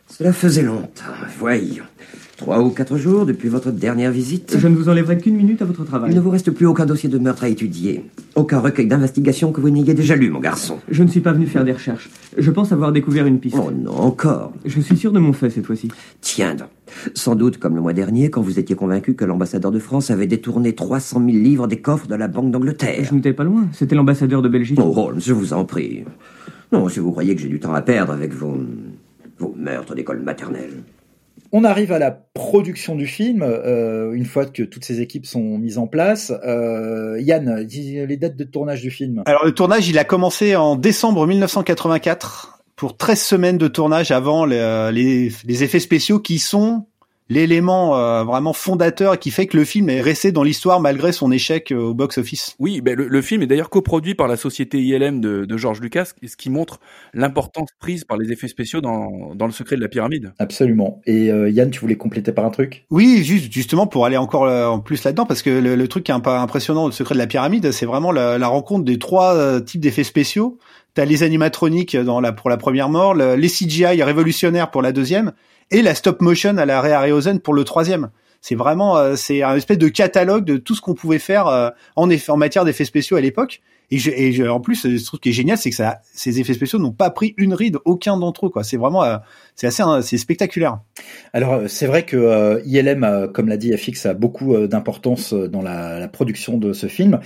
S9: Cela faisait longtemps, voyons. Trois ou quatre jours depuis votre dernière visite.
S4: Je ne vous enlèverai qu'une minute à votre travail.
S9: Il ne vous reste plus aucun dossier de meurtre à étudier. Aucun recueil d'investigation que vous n'ayez déjà lu, mon garçon.
S4: Je ne suis pas venu faire des recherches. Je pense avoir découvert une piste.
S9: Oh non, encore.
S4: Je suis sûr de mon fait cette fois-ci.
S9: Tiens donc. Sans doute comme le mois dernier, quand vous étiez convaincu que l'ambassadeur de France avait détourné 300 000 livres des coffres de la Banque d'Angleterre.
S4: Je n'étais pas loin. C'était l'ambassadeur de Belgique.
S9: Oh, Holmes, je vous en prie. Non, si vous croyez que j'ai du temps à perdre avec vos... vos meurtres d'école maternelle.
S2: On arrive à la production du film, euh, une fois que toutes ces équipes sont mises en place. Euh, Yann, les dates de tournage du film.
S3: Alors le tournage, il a commencé en décembre 1984 pour 13 semaines de tournage avant les, euh, effets spéciaux qui sont l'élément euh, vraiment fondateur qui fait que le film est resté dans l'histoire malgré son échec euh, au box-office.
S1: Oui, ben le, film est d'ailleurs coproduit par la société ILM de, de George Lucas, ce qui montre l'importance prise par les effets spéciaux dans, dans le secret de la pyramide.
S2: Absolument. Et euh, Yann, tu voulais compléter par un truc?
S3: Oui, juste justement pour aller encore en plus là-dedans, parce que le, truc qui est un peu impressionnant le secret de la pyramide, c'est vraiment la, la, rencontre des trois types d'effets spéciaux. T'as les animatroniques dans la, pour la première mort, les CGI révolutionnaires pour la deuxième, et la stop motion à la Ray Harryhausen pour le troisième. C'est vraiment, euh, c'est un espèce de catalogue de tout ce qu'on pouvait faire euh, en, effet, en matière d'effets spéciaux à l'époque. Et, je, et je, en plus, ce truc qui est génial, c'est que ça, ces effets spéciaux n'ont pas pris une ride, aucun d'entre eux. Quoi. C'est vraiment, euh, c'est assez, c'est spectaculaire.
S2: Alors, c'est vrai que ILM, comme l'a dit FX, a beaucoup d'importance dans la, la, production de ce film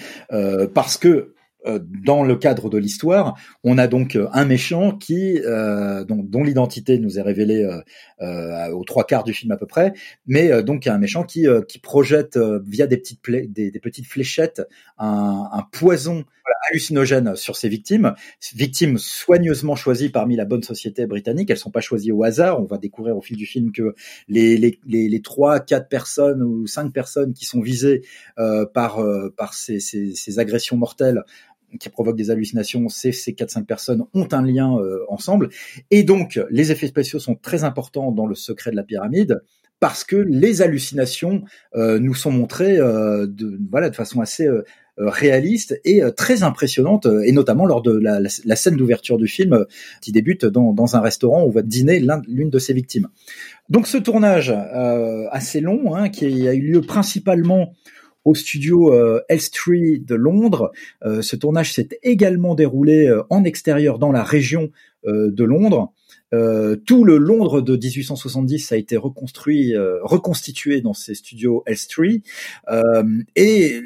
S2: parce que euh, dans le cadre de l'histoire, on a donc euh, un méchant qui, euh, dont, dont l'identité nous est révélée euh, aux trois quarts du film à peu près, mais donc un méchant qui, qui projette via des petites, des, des, petites fléchettes un, un poison hallucinogène sur ses victimes, victimes soigneusement choisies parmi la bonne société britannique. Elles sont pas choisies au hasard. On va découvrir au fil du film que les les les, les trois, quatre personnes ou cinq personnes qui sont visées par par ces, ces, ces agressions mortelles qui provoquent des hallucinations, ces, ces 4-5 personnes ont un lien euh, ensemble. Et donc, les effets spéciaux sont très importants dans le secret de la pyramide parce que les hallucinations euh, nous sont montrées euh, de, voilà, de façon assez réaliste et très impressionnante, et notamment lors de la, la, scène d'ouverture du film qui débute dans, dans, un restaurant où va dîner l'une de ses victimes. Donc ce tournage assez long, hein, qui a eu lieu principalement au studio euh, Elstree de Londres. Euh, ce tournage s'est également déroulé euh, en extérieur dans la région de Londres. tout le Londres de 1870 a été reconstruit, reconstitué dans ces studios Elstree. et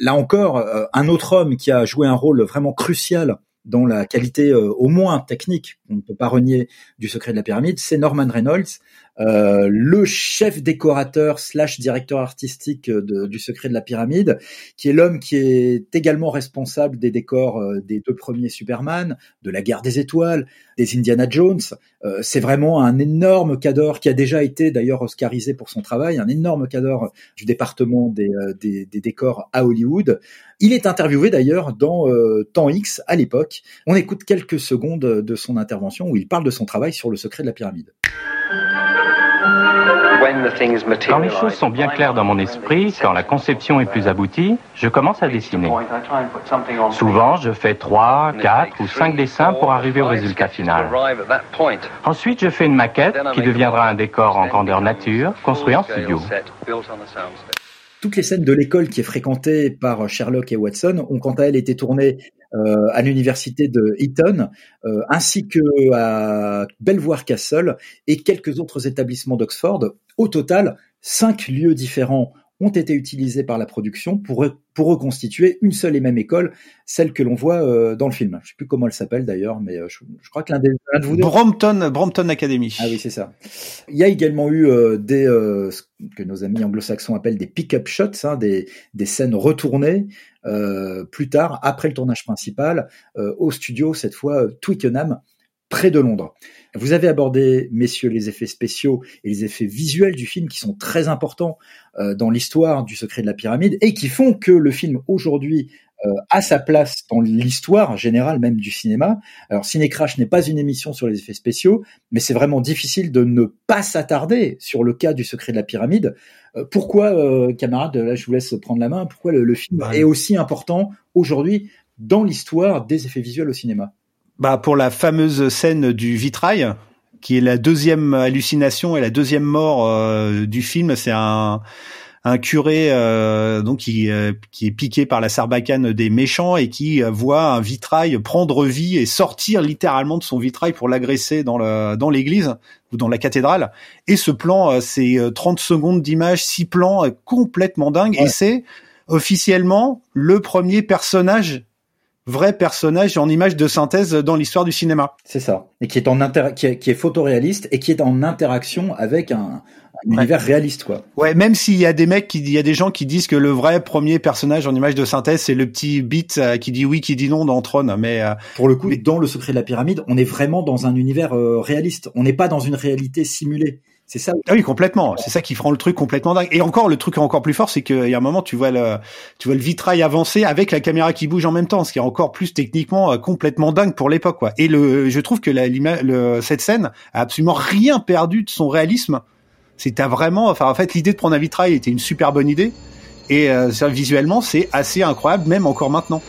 S2: là encore, un autre homme qui a joué un rôle vraiment crucial dans la qualité au moins technique, on ne peut pas renier du secret de la pyramide, c'est Norman Reynolds, euh, le chef décorateur slash directeur artistique de, du Secret de la Pyramide, qui est l'homme qui est également responsable des décors euh, des deux premiers Superman, de la Guerre des Étoiles, des Indiana Jones. Euh, c'est vraiment un énorme cadre qui a déjà été d'ailleurs oscarisé pour son travail, un énorme cadre du département des, décors à Hollywood. Il est interviewé d'ailleurs dans Temps X à l'époque. On écoute quelques secondes de son intervention où il parle de son travail sur le secret de la pyramide.
S10: Quand les choses sont bien claires dans mon esprit, quand la conception est plus aboutie, je commence à dessiner. Souvent, je fais 3, 4 ou 5 dessins pour arriver au résultat final. Ensuite, je fais une maquette qui deviendra un décor en grandeur nature, construit en studio.
S2: Toutes les scènes de l'école qui est fréquentée par Sherlock et Watson ont quant à elles été tournées euh, à l'université de Eton, euh, ainsi que à Belvoir Castle et quelques autres établissements d'Oxford. Au total, cinq lieux différents ont été utilisés par la production pour, pour reconstituer une seule et même école, celle que l'on voit euh, dans le film. Je sais plus comment elle s'appelle d'ailleurs, mais euh, je, je, crois que l'un de vous deux...
S3: Brompton, Brompton Academy.
S2: Ah oui, c'est ça. Il y a également eu euh, des ce que nos amis anglo-saxons appellent des pick-up shots, hein, des, des scènes retournées plus tard, après le tournage principal, au studio cette fois Twickenham, près de Londres. Vous avez abordé, messieurs, les effets spéciaux et les effets visuels du film qui sont très importants euh, dans l'histoire du secret de la pyramide et qui font que le film aujourd'hui euh, a sa place dans l'histoire générale même du cinéma. Alors Ciné Crash n'est pas une émission sur les effets spéciaux, mais c'est vraiment difficile de ne pas s'attarder sur le cas du secret de la pyramide. Euh, pourquoi, camarade, là je vous laisse prendre la main, pourquoi le, film bah, est aussi important aujourd'hui dans l'histoire des effets visuels au cinéma?
S3: Bah pour la fameuse scène du vitrail, qui est la deuxième hallucination et la deuxième mort euh, du film. C'est un un curé euh, donc qui, euh, qui est piqué par la sarbacane des méchants et qui voit un vitrail prendre vie et sortir littéralement de son vitrail pour l'agresser dans le dans l'église ou dans la cathédrale. Et ce plan, c'est 30 secondes d'image, six plans complètement dingue et c'est officiellement le premier personnage vrai personnage en image de synthèse dans l'histoire du cinéma.
S2: C'est ça. Et qui est en inter qui est, qui est, photoréaliste et qui est en interaction avec un, univers réaliste quoi.
S3: Ouais, même s'il y a des mecs qui il y a des gens qui disent que le vrai premier personnage en image de synthèse c'est le petit bit euh, qui dit oui qui dit non dans Tron mais euh,
S2: pour le coup dans le secret de la pyramide, on est vraiment dans un univers euh, réaliste. On n'est pas dans une réalité simulée. C'est ça.
S3: Ah oui, complètement. C'est ça qui rend le truc complètement dingue. Et encore, le truc encore plus fort, c'est qu'il y a un moment, tu vois le, tu vois le vitrail avancer avec la caméra qui bouge en même temps, ce qui est encore plus techniquement euh, complètement dingue pour l'époque, quoi. Et le, je trouve que la, le, cette scène a absolument rien perdu de son réalisme. C'était vraiment, enfin, en fait, l'idée de prendre un vitrail était une super bonne idée. Et euh, visuellement, c'est assez incroyable, même encore maintenant.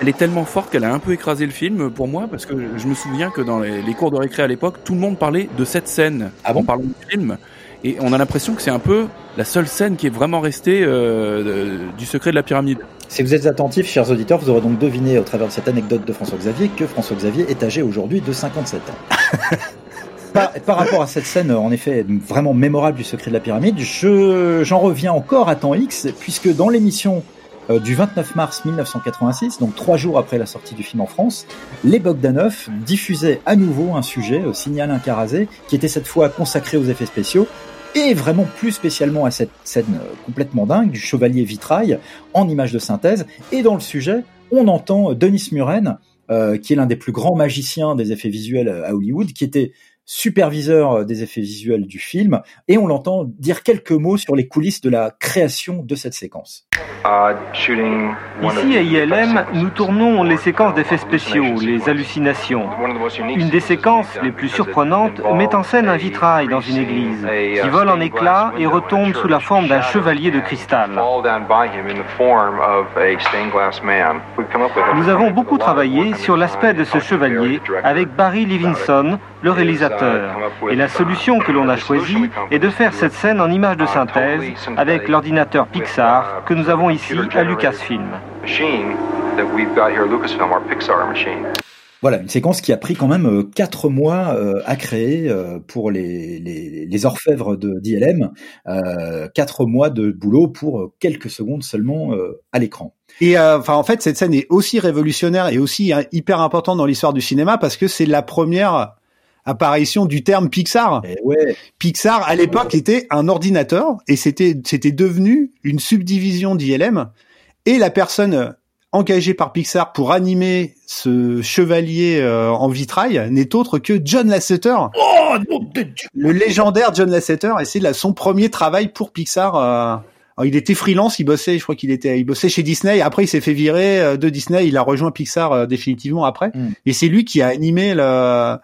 S1: Elle, est tellement forte qu'elle a un peu écrasé le film pour moi, parce que je me souviens que dans les, cours de récré à l'époque, tout le monde parlait de cette scène
S2: ah bon
S1: en parlant du film. Et on a l'impression que c'est un peu la seule scène qui est vraiment restée euh, du secret de la pyramide.
S2: Si vous êtes attentifs, chers auditeurs, vous aurez donc deviné au travers de cette anecdote de François Xavier que François Xavier est âgé aujourd'hui de 57 ans. [laughs] par, rapport à cette scène, en effet, vraiment mémorable du secret de la pyramide, je, j'en reviens encore à temps X, puisque dans l'émission euh, du 29 mars 1986, donc trois jours après la sortie du film en France, les Bogdanov diffusaient à nouveau un sujet, au Signal Incarazé, qui était cette fois consacré aux effets spéciaux, et vraiment plus spécialement à cette scène euh, complètement dingue du chevalier vitrail en image de synthèse. Et dans le sujet, on entend Denis Muren, euh, qui est l'un des plus grands magiciens des effets visuels à Hollywood, qui était superviseur des effets visuels du film, et on l'entend dire quelques mots sur les coulisses de la création de cette séquence.
S8: Ici à ILM, nous tournons les séquences d'effets spéciaux, les hallucinations. Une des séquences les plus surprenantes met en scène un vitrail dans une église qui vole en éclats et retombe sous la forme d'un chevalier de cristal. Nous avons beaucoup travaillé sur l'aspect de ce chevalier avec Barry Levinson, le réalisateur. Et la solution que l'on a choisie est de faire cette scène en image de synthèse avec l'ordinateur Pixar que nous avons ici à Lucasfilm.
S2: Voilà, une séquence qui a pris quand même euh, quatre mois euh, à créer euh, pour les, les, orfèvres de d'ILM, quatre mois de boulot pour quelques secondes seulement à l'écran.
S3: Et enfin, en fait, cette scène est aussi révolutionnaire et aussi hein, hyper importante dans l'histoire du cinéma parce que c'est la première apparition du terme Pixar.
S2: Eh ouais.
S3: Pixar à l'époque était un ordinateur et c'était c'était devenu une subdivision d'ILM et la personne engagée par Pixar pour animer ce chevalier euh, en vitrail n'est autre que John Lasseter.
S2: Oh,
S3: le légendaire John Lasseter et c'est là son premier travail pour Pixar. Euh, il était freelance, il bossait, je crois qu'il était, il bossait chez Disney. Après, il s'est fait virer euh, de Disney. Il a rejoint Pixar définitivement après. Mm. Et c'est lui qui a animé le,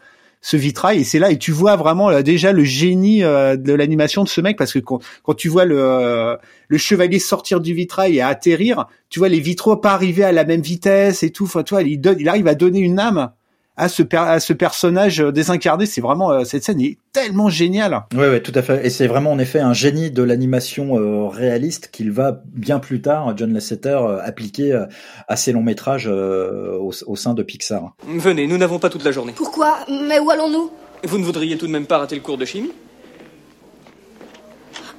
S3: ce vitrail et c'est là et tu vois vraiment là, déjà le génie euh, de l'animation de ce mec parce que quand, quand tu vois le euh, le chevalier sortir du vitrail et atterrir, tu vois les vitraux pas arriver à la même vitesse et tout. Enfin, toi, il il arrive à donner une âme à ce, à ce personnage euh, désincarné. C'est vraiment euh, cette scène est tellement géniale.
S2: Oui, ouais, tout à fait. Et c'est vraiment en effet un génie de l'animation euh, réaliste qu'il va bien plus tard, John Lasseter, appliquer à ses longs métrages au, au, sein de Pixar.
S4: Venez, nous n'avons pas toute la journée.
S5: Pourquoi? Mais où allons-nous?
S4: Vous ne voudriez tout de même pas rater le cours de chimie?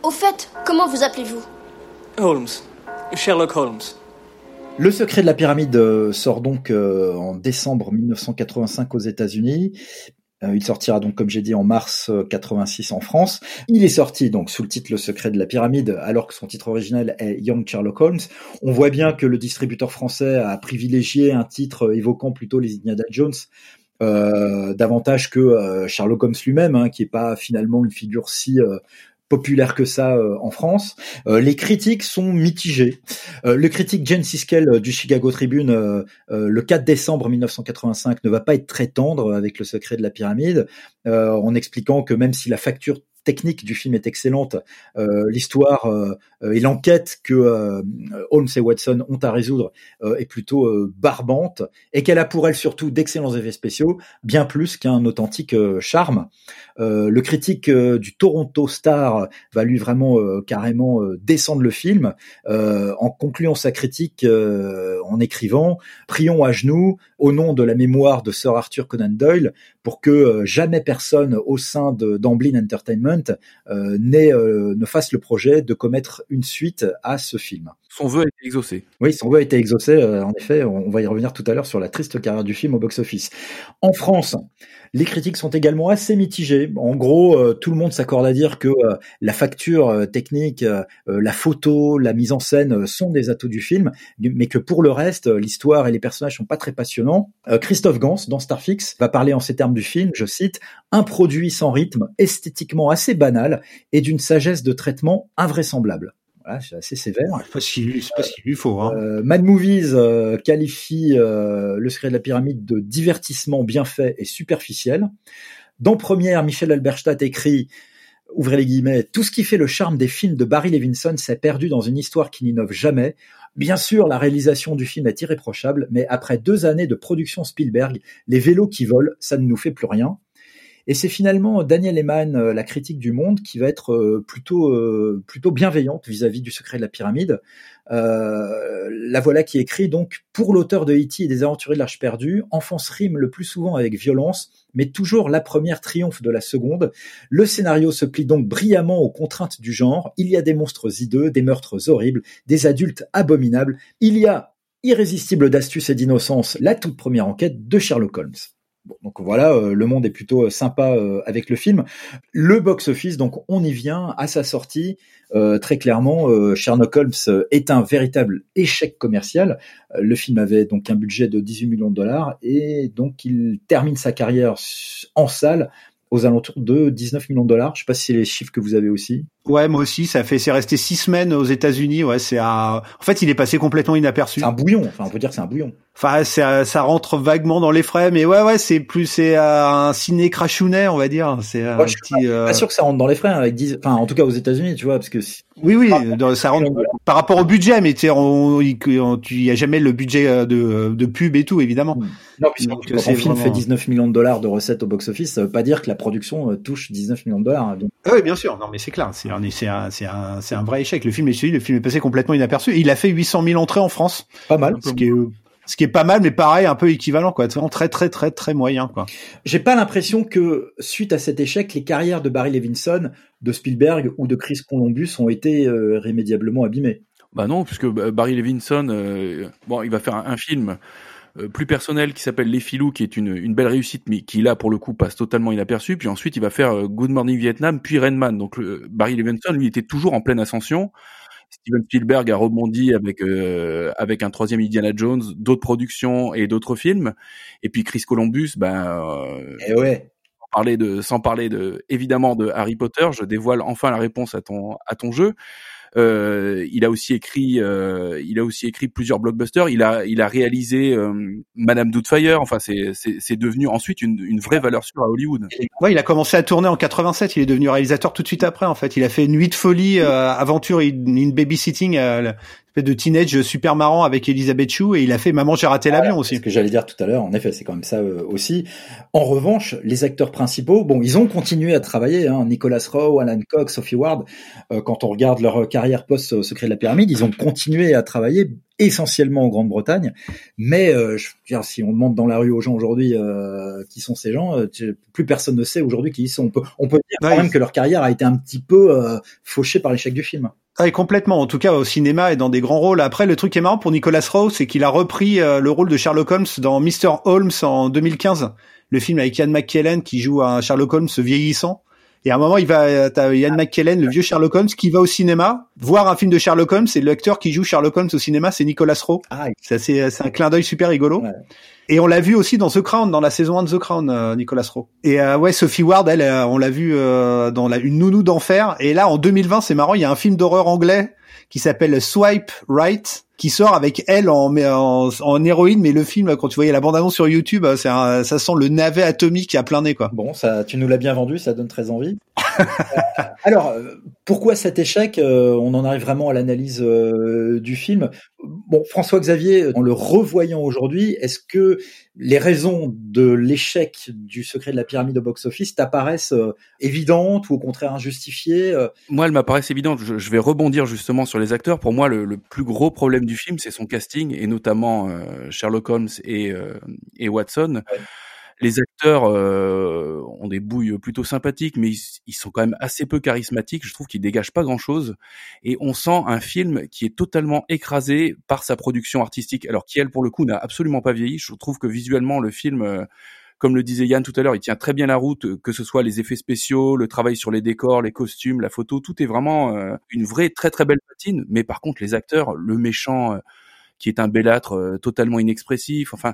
S5: Au fait, comment vous appelez-vous?
S4: Holmes. Sherlock Holmes.
S2: Le secret de la pyramide euh, sort donc euh, en décembre 1985 aux États-Unis. Euh, il sortira donc, comme j'ai dit, en mars 86 en France. Il est sorti donc sous le titre Le secret de la pyramide, alors que son titre original est Young Sherlock Holmes. On voit bien que le distributeur français a privilégié un titre évoquant plutôt les Indiana Jones. davantage que Sherlock Holmes lui-même, hein, qui est pas finalement une figure si populaire que ça euh, en France. Euh, les critiques sont mitigées. Euh, le critique Jen Siskel du Chicago Tribune, le 4 décembre 1985, ne va pas être très tendre avec le secret de la pyramide, en expliquant que même si la facture technique du film est excellente, euh, l'histoire euh, et l'enquête que euh, Holmes et Watson ont à résoudre est plutôt barbante et qu'elle a pour elle surtout d'excellents effets spéciaux, bien plus qu'un authentique charme. le critique du Toronto Star va lui vraiment carrément descendre le film en concluant sa critique en écrivant Prions à genoux au nom de la mémoire de Sir Arthur Conan Doyle pour que jamais personne au sein d'Amblin Entertainment euh, euh, ne fasse le projet de commettre une suite à ce film.
S1: Son vœu a été exaucé.
S2: Oui, son vœu a été exaucé. Euh, en effet, on va y revenir tout à l'heure sur la triste carrière du film au box-office. En France, les critiques sont également assez mitigées. En gros, tout le monde s'accorde à dire que la facture technique, la photo, la mise en scène sont des atouts du film, mais que pour le reste, l'histoire et les personnages sont pas très passionnants. Christophe Gans, dans Starfix, va parler en ces termes du film, je cite, un produit sans rythme, esthétiquement assez banal et d'une sagesse de traitement invraisemblable. Voilà, c'est assez sévère.
S3: c'est pas ce qu'il lui faut. Hein.
S2: Euh, Mad Movies euh, qualifie euh, Le secret de la pyramide de divertissement bien fait et superficiel. Dans Première, Michel Alberstadt écrit ouvrez les guillemets, tout ce qui fait le charme des films de Barry Levinson s'est perdu dans une histoire qui n'innove jamais, Bien sûr, la réalisation du film est irréprochable, mais après deux années de production Spielberg, les vélos qui volent, ça ne nous fait plus rien. Et c'est finalement Daniel Eman, euh, la critique du Monde, qui va être euh, plutôt euh, plutôt bienveillante vis-à-vis du secret de la pyramide. la voilà qui écrit donc pour l'auteur de E.T. et des Aventuriers de l'Arche perdue, enfance rime le plus souvent avec violence, mais toujours la première triomphe de la seconde. Le scénario se plie donc brillamment aux contraintes du genre. Il y a des monstres hideux, des meurtres horribles, des adultes abominables. Il y a irrésistible d'astuce et d'innocence, la toute première enquête de Sherlock Holmes donc voilà, euh, le monde est plutôt euh, sympa euh, avec le film. Le box-office, donc on y vient à sa sortie. très clairement, Sherlock Holmes est un véritable échec commercial. le film avait donc un budget de 18 millions de dollars et donc il termine sa carrière en salle aux alentours de 19 millions de dollars. Je sais pas si c'est les chiffres que vous avez aussi.
S3: Ouais, moi aussi, ça fait, c'est resté six semaines aux États-Unis. Ouais, c'est en fait, il est passé complètement inaperçu.
S2: C'est un bouillon. Enfin, on peut dire que c'est un bouillon.
S3: Enfin, ça rentre vaguement dans les frais, mais ouais, ouais, c'est plus, c'est un ciné crachounet, on va dire. C'est un
S2: petit. Je suis pas, euh, sûr que ça rentre dans les frais hein, avec 10... enfin, en tout cas aux États-Unis, tu vois, parce que.
S3: Oui, oui, ça rentre par rapport au budget, mais tu il y a jamais le budget euh, de, de pub et tout, évidemment. Hmm.
S2: Non, puisque quand un film fait 19 millions de dollars de recettes au box-office, ça veut pas dire que la production euh, touche 19 millions de dollars. Hein,
S3: ah oui, bien sûr. Non, mais c'est clair. C'est c'est un, c'est un, c'est un vrai échec. Le film est suivi, le film est passé complètement inaperçu. Il a fait 800 000 entrées en France.
S2: Pas mal.
S3: Ce qui est, ce qui est pas mal, mais pareil, un peu équivalent, quoi. C'est vraiment très, très, très, très moyen, quoi.
S2: J'ai pas l'impression que, suite à cet échec, les carrières de Barry Levinson, de Spielberg ou de Chris Columbus ont été euh, rémédiablement abîmées.
S1: Bah non, puisque Barry Levinson, euh, bon, il va faire un, film plus personnel qui s'appelle Les Filous, qui est une, une belle réussite, mais qui là pour le coup passe totalement inaperçu. Puis ensuite, il va faire Good Morning Vietnam, puis Rain Man. Donc Barry Levinson, lui, était toujours en pleine ascension. Steven Spielberg a rebondi avec euh, avec un troisième Indiana Jones, d'autres productions et d'autres films. Et puis Chris Columbus, ben
S2: euh, eh ouais.
S1: Sans parler de sans parler de évidemment de Harry Potter, je dévoile enfin la réponse à ton à ton jeu. Euh, il a aussi écrit, euh, il a aussi écrit plusieurs blockbusters. Il a, il a réalisé euh, Madame Doubtfire. Enfin, c'est, devenu ensuite une, une vraie valeur sûre à Hollywood.
S3: Ouais, il a commencé à tourner en 87. Il est devenu réalisateur tout de suite après. En fait, il a fait Nuit de folie, aventure in, babysitting de teenage super marrant avec Elisabeth Chou et il a fait Maman j'ai raté l'avion aussi.
S2: Ce que j'allais dire tout à l'heure, en effet, c'est quand même ça euh, aussi. En revanche, les acteurs principaux, bon, ils ont continué à travailler. Hein, Nicolas Rowe, Alan Cox, Sophie Ward. Euh, quand on regarde leur carrière post Secret de la pyramide, ils ont continué à travailler essentiellement en Grande-Bretagne. Mais euh, je veux dire, si on demande dans la rue aux gens aujourd'hui qui sont ces gens, plus personne ne sait aujourd'hui qui ils sont. On peut, on peut dire quand même que leur carrière a été un petit peu fauchée par l'échec du film.
S3: Ah, complètement. En tout cas, au cinéma et dans des grands rôles. Après, le truc qui est marrant pour Nicolas Rowe, c'est qu'il a repris euh, le rôle de Sherlock Holmes dans Mr. Holmes en 2015. Le film avec Ian McKellen qui joue un Sherlock Holmes vieillissant. Et à un moment, il va, t'as Ian McKellen, le vieux Sherlock Holmes, qui va au cinéma voir un film de Sherlock Holmes. Et l'acteur qui joue Sherlock Holmes au cinéma, c'est Nicolas Rowe.
S2: Ah,
S3: c'est, c'est un clin d'œil super rigolo. Et on l'a vu aussi dans The Crown, dans la saison 1 de The Crown, euh, Nicolas Rowe. Et euh, ouais, Sophie Ward, elle, on l'a vu dans la, une nounou d'enfer. Et là, en 2020, c'est marrant, il y a un film d'horreur anglais qui s'appelle Swipe Right, qui sort avec elle en, en, en héroïne, mais le film, quand tu voyais la bande-annonce sur YouTube, c'est ça sent le navet atomique à plein nez, quoi.
S2: Bon, ça, tu nous l'as bien vendu, ça donne très envie. Alors, euh, pourquoi cet échec euh, On en arrive vraiment à l'analyse euh, du film? Bon, François Xavier, en le revoyant aujourd'hui, est-ce que les raisons de l'échec du secret de la pyramide au box-office t'apparaissent évidentes ou au contraire injustifiées
S1: Moi, elles m'apparaissent évidentes. Je, vais rebondir justement sur les acteurs. Pour moi, le, plus gros problème du film, c'est son casting, et notamment Sherlock Holmes et, et Watson les acteurs euh, ont des bouilles plutôt sympathiques, mais ils, sont quand même assez peu charismatiques. Je trouve qu'ils dégagent pas grand-chose, et on sent un film qui est totalement écrasé par sa production artistique, alors qui elle pour le coup n'a absolument pas vieilli. Je trouve que visuellement le film euh, comme le disait Yann tout à l'heure, il tient très bien la route, que ce soit les effets spéciaux, le travail sur les décors, les costumes, la photo, tout est vraiment euh, une vraie très très belle patine. Mais par contre, les acteurs, le méchant qui est un bellâtre totalement inexpressif, enfin,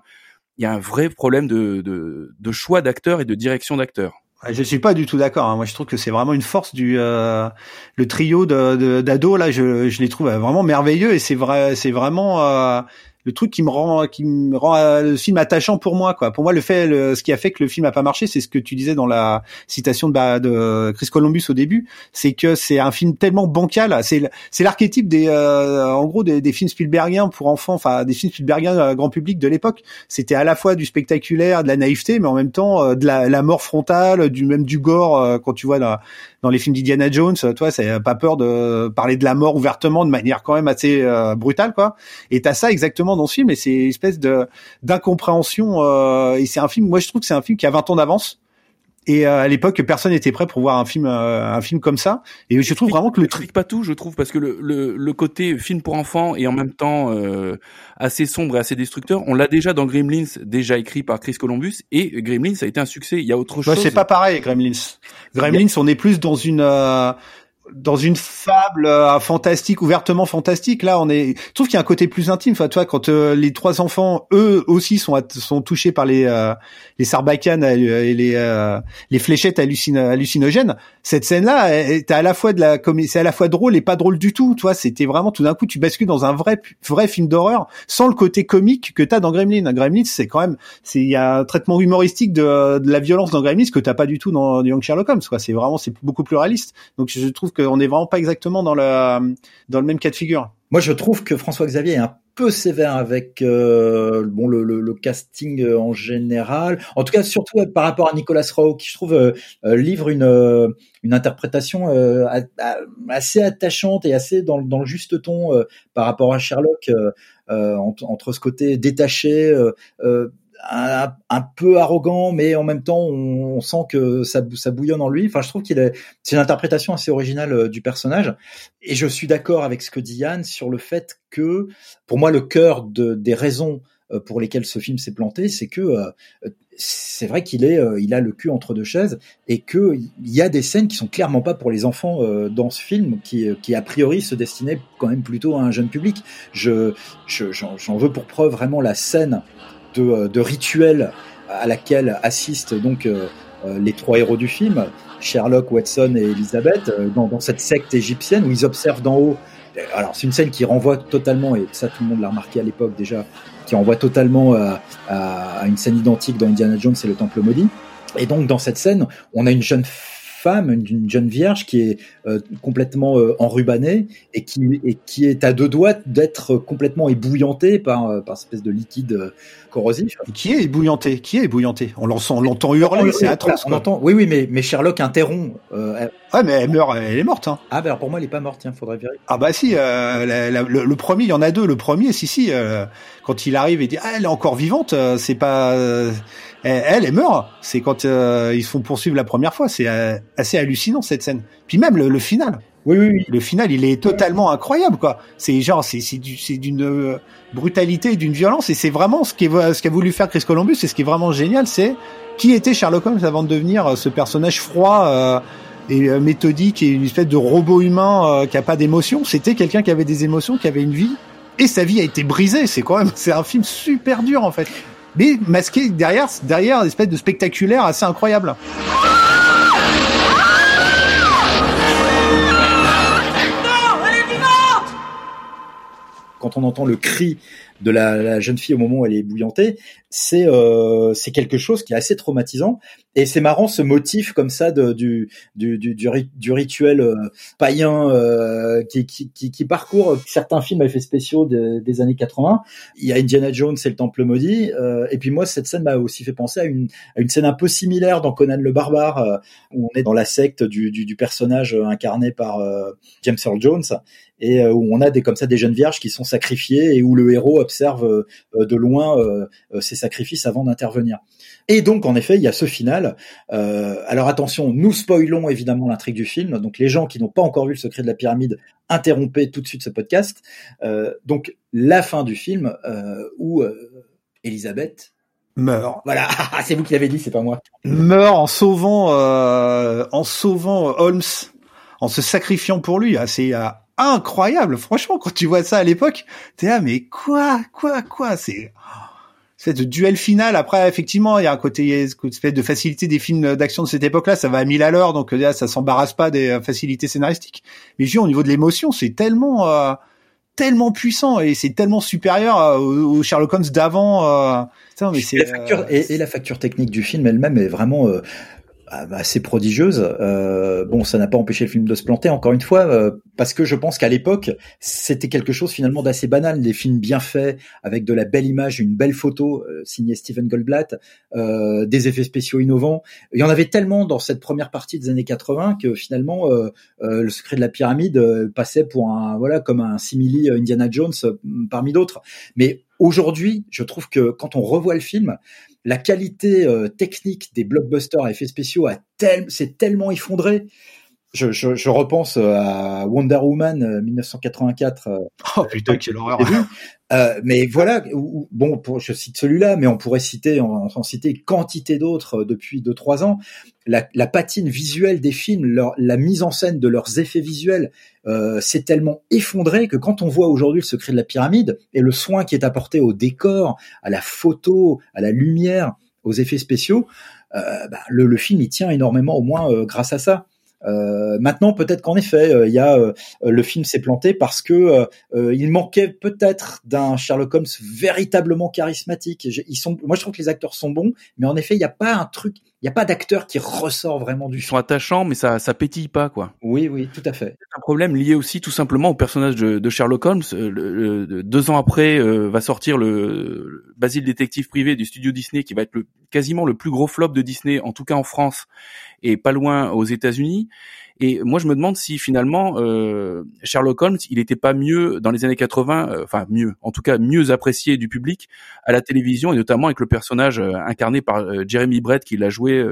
S1: il y a un vrai problème de, de, de choix d'acteurs et de direction d'acteurs.
S3: Je suis pas du tout d'accord. Hein. Moi, je trouve que c'est vraiment une force du euh, le trio de d'ado là. Je, je les trouve vraiment merveilleux et c'est vrai, c'est vraiment euh, le truc qui me rend qui me rend euh, le film attachant pour moi quoi. Pour moi le fait ce qui a fait que le film a pas marché, c'est ce que tu disais dans la citation de, de Chris Columbus au début, c'est que c'est un film tellement bancal, c'est c'est l'archétype des euh, en gros des, des, films Spielbergiens pour enfants, enfin des films Spielbergiens euh, grand public de l'époque. C'était à la fois du spectaculaire, de la naïveté, mais en même temps de la, la mort frontale, du même du gore quand tu vois dans, dans les films d'Indiana Jones, toi, c'est pas peur de parler de la mort ouvertement de manière quand même assez brutale quoi. Et t'as ça exactement dans ce film et c'est une espèce de d'incompréhension euh, et c'est un film moi je trouve que c'est un film qui a 20 ans d'avance et euh, à l'époque personne n'était prêt pour voir un film euh, un film comme ça et je trouve vraiment que le
S1: truc pas tout je trouve parce que le, le, le, côté film pour enfants et en même temps assez sombre et assez destructeur. On l'a déjà dans Gremlins déjà écrit par Chris Columbus et Gremlins a été un succès. Il y a autre chose
S3: c'est pas pareil Gremlins. Gremlins on est plus dans une dans une fable euh, fantastique, ouvertement fantastique. Là, on est. Je trouve qu'il y a un côté plus intime. Enfin, toi, quand euh, les trois enfants, eux aussi, sont sont touchés par les euh, les sarbacanes et les les fléchettes hallucinogènes. Cette scène-là, t'as à la fois de la c'est à la fois drôle et pas drôle du tout. Toi, c'était vraiment tout d'un coup, tu bascules dans un vrai vrai film d'horreur sans le côté comique que t'as dans Gremlins. Gremlins, c'est quand même, c'est il y a un traitement humoristique de, de la violence dans Gremlins que t'as pas du tout dans Young Sherlock Holmes. C'est vraiment c'est beaucoup plus réaliste. Donc je trouve qu'on n'est vraiment pas exactement dans le dans le même cas de figure.
S2: Moi, je trouve que François Xavier est un peu sévère avec euh, bon le, casting euh, en général. En tout cas, surtout par rapport à Nicolas Rowe, qui je trouve euh, livre une une interprétation assez attachante et assez dans, le juste ton par rapport à Sherlock, entre, ce côté détaché un, peu arrogant, mais en même temps, on, sent que ça, ça, bouillonne en lui. Enfin, je trouve qu'il est, c'est une interprétation assez originale euh, du personnage. Et je suis d'accord avec ce que dit Yann sur le fait que, pour moi, le cœur de, des raisons euh, pour lesquelles ce film s'est planté, c'est que euh, c'est vrai qu'il est, il a le cul entre deux chaises et que il y a des scènes qui sont clairement pas pour les enfants dans ce film, qui, qui a priori se destinaient quand même plutôt à un jeune public. Je, j'en veux pour preuve vraiment la scène de, euh, de rituel à laquelle assistent donc euh, euh, les trois héros du film, Sherlock, Watson et Elizabeth, dans, dans cette secte égyptienne où ils observent d'en haut. Alors c'est une scène qui renvoie totalement, et ça tout le monde l'a remarqué à l'époque déjà, qui renvoie totalement à, à, une scène identique dans Indiana Jones et le Temple maudit. Et donc dans cette scène, on a une jeune une, jeune vierge qui est euh, complètement euh, enrubannée et qui, et qui est à deux doigts d'être complètement ébouillantée par, euh, par espèce de liquide corrosif.
S3: Qui est ébouillanté Qui est ébouillanté On l'entend hurler, c'est atroce.
S2: On entend, oui, oui, mais, mais Sherlock interrompt.
S3: Elle... Ouais, mais elle meurt, elle est morte. Hein.
S2: Ah, ben pour moi, elle est pas morte, tiens, faudrait vérifier.
S3: Ah bah si, le, premier, il y en a deux. Le premier, si, si, quand il arrive et dit, ah, elle est encore vivante, c'est pas elle, elle meurt. C'est quand euh, ils se font poursuivre la première fois. C'est euh, assez hallucinant cette scène. Puis même le, final.
S2: Oui, oui, oui,
S3: Le final, il est totalement incroyable, quoi. C'est genre, c'est c'est d'une euh, brutalité, d'une violence, et c'est vraiment ce qu'a ce qu'a voulu faire Chris Columbus. Et ce qui est vraiment génial, c'est qui était Sherlock Holmes avant de devenir ce personnage froid et méthodique et une espèce de robot humain qui a pas d'émotion. C'était quelqu'un qui avait des émotions, qui avait une vie. Et sa vie a été brisée. C'est quand même, c'est un film super dur en fait mais masqué derrière, derrière une espèce de spectaculaire assez incroyable.
S2: Quand on entend le cri de la, jeune fille au moment où elle est bouillantée, c'est euh, quelque chose qui est assez traumatisant. Et c'est marrant ce motif comme ça du, du, du, du, rituel euh, païen euh, qui, qui, qui, parcourt certains films à effets spéciaux des années 80. Il y a Indiana Jones et le Temple maudit. Euh, et puis moi, cette scène m'a aussi fait penser à une, à une scène un peu similaire dans Conan le barbare, où on est dans la secte du, du, du personnage incarné par James Earl Jones et où on a des comme ça des jeunes vierges qui sont sacrifiées et où le héros observe de loin ces sacrifices avant d'intervenir. Et donc, en effet, il y a ce final. Euh, alors attention, nous spoilons évidemment l'intrigue du film. Donc, les gens qui n'ont pas encore vu le secret de la pyramide, interrompez tout de suite ce podcast. Euh, donc, la fin du film euh, où Elisabeth
S3: meurt.
S2: Voilà, [laughs] c'est vous qui l'avez dit, c'est pas moi.
S3: Meurt en sauvant, en sauvant Holmes, en se sacrifiant pour lui. Ah, c'est incroyable. Franchement, quand tu vois ça à l'époque, t'es là, mais quoi, quoi, quoi C'est de duel final. Après, effectivement, il y a un côté espèce de facilité des films d'action de cette époque-là. Ça va à mille à l'heure, donc là, ça s'embarrasse pas des facilités scénaristiques. Mais juste au niveau de l'émotion, c'est tellement, euh, tellement puissant et c'est tellement supérieur au, Sherlock Holmes d'avant.
S2: mais c'est et, et, la facture technique du film elle-même est vraiment bah, assez prodigieuse. Euh, bon, ça n'a pas empêché le film de se planter, encore une fois, euh, parce que je pense qu'à l'époque, c'était quelque chose finalement d'assez banal, des films bien faits, avec de la belle image, une belle photo, euh, signée Steven Goldblatt, euh, des effets spéciaux innovants. Il y en avait tellement dans cette première partie des années 80 que finalement, le secret de la pyramide passait pour un, voilà, comme un simili Indiana Jones parmi d'autres. Mais aujourd'hui, je trouve que quand on revoit le film, la qualité euh, technique des blockbusters à effets spéciaux a tel, s'est tellement effondrée. Je, je, je, repense euh, à Wonder Woman 1984. Euh,
S3: oh putain, quelle horreur
S2: euh, Mais voilà, bon, pour, je cite celui-là, mais on pourrait citer, en, en citer quantité d'autres depuis deux trois ans. La, patine visuelle des films, la mise en scène de leurs effets visuels, euh, c'est tellement effondré que quand on voit aujourd'hui le secret de la pyramide et le soin qui est apporté au décor, à la photo, à la lumière, aux effets spéciaux, euh, bah, le, film il tient énormément, au moins grâce à ça. Euh, maintenant, peut-être qu'en effet, euh, il y a euh, le film s'est planté parce que il manquait peut-être d'un Sherlock Holmes véritablement charismatique. Moi, je trouve que les acteurs sont bons, mais en effet, il n'y a pas un truc, il n'y a pas d'acteur qui ressort vraiment du.
S1: Ils sont attachants, mais ça, ça pétille pas, quoi.
S2: Oui, oui, tout à fait.
S1: Un problème lié aussi tout simplement au personnage de, de Sherlock Holmes. deux ans après, va sortir le Basile détective privé du studio Disney, qui va être le, quasiment le plus gros flop de Disney, en tout cas en France et pas loin aux États-Unis. Et moi, je me demande si finalement euh, Sherlock Holmes, il n'était pas mieux dans les années 80, euh, enfin mieux, en tout cas mieux apprécié du public à la télévision et notamment avec le personnage euh, incarné par Jeremy Brett qui l'a joué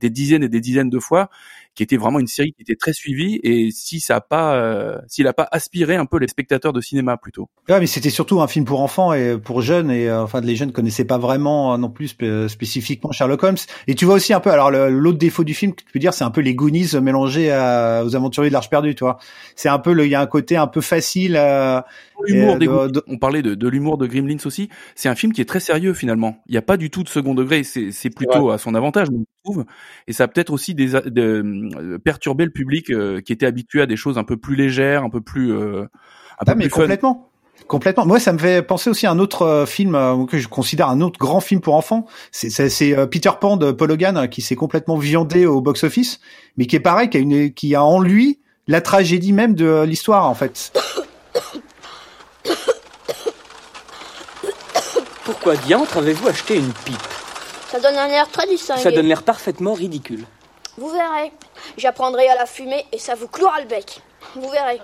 S1: des dizaines et des dizaines de fois qui était vraiment une série qui était très suivie et si ça a pas euh, s'il a pas aspiré un peu les spectateurs de cinéma plutôt.
S3: Ouais, mais c'était surtout un film pour enfants et pour jeunes et euh, enfin les jeunes connaissaient pas vraiment euh, non plus spécifiquement Sherlock Holmes et tu vois aussi un peu alors l'autre défaut du film que tu peux dire c'est un peu les Goonies mélangés à, aux aventuriers de l'Arche perdue, tu vois. C'est un peu il y a un côté un peu facile
S1: l'humour on parlait de, de l'humour de Gremlins aussi, c'est un film qui est très sérieux finalement. Il n'y a pas du tout de second degré, c'est plutôt à son avantage, Et ça a peut-être aussi des, de, perturber le public euh, qui était habitué à des choses un peu plus légères, un peu plus, euh, un
S3: ah, peu mais complètement. Complètement. Moi, ça me fait penser aussi à un autre euh, film que je considère un autre grand film pour enfants. C'est Peter Pan de Paul Hogan qui s'est complètement viandé au box-office, mais qui est pareil, qui a, une, qui a en lui la tragédie même de l'histoire en fait.
S4: Pourquoi diantre avez-vous acheté une pipe?
S5: Ça donne un air très distingué.
S4: Ça donne l'air parfaitement ridicule.
S5: Vous verrez. J'apprendrai à la fumer et ça vous clouera le bec. Vous verrez.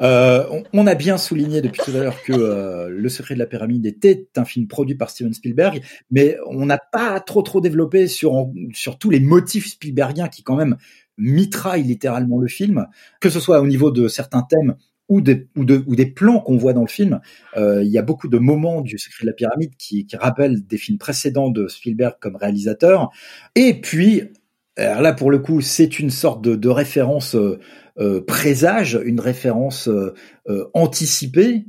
S2: Euh, on, a bien souligné depuis tout à l'heure que euh, Le secret de la pyramide était un film produit par Steven Spielberg, mais on n'a pas trop trop développé sur, sur tous les motifs Spielbergiens qui quand même mitraillent littéralement le film, que ce soit au niveau de certains thèmes ou des, plans qu'on voit dans le film. Euh, il y a beaucoup de moments du Secret de la Pyramide qui, qui rappellent des films précédents de Spielberg comme réalisateur. Et puis, là pour le coup, c'est une sorte de, référence euh, euh présage, une référence euh, anticipée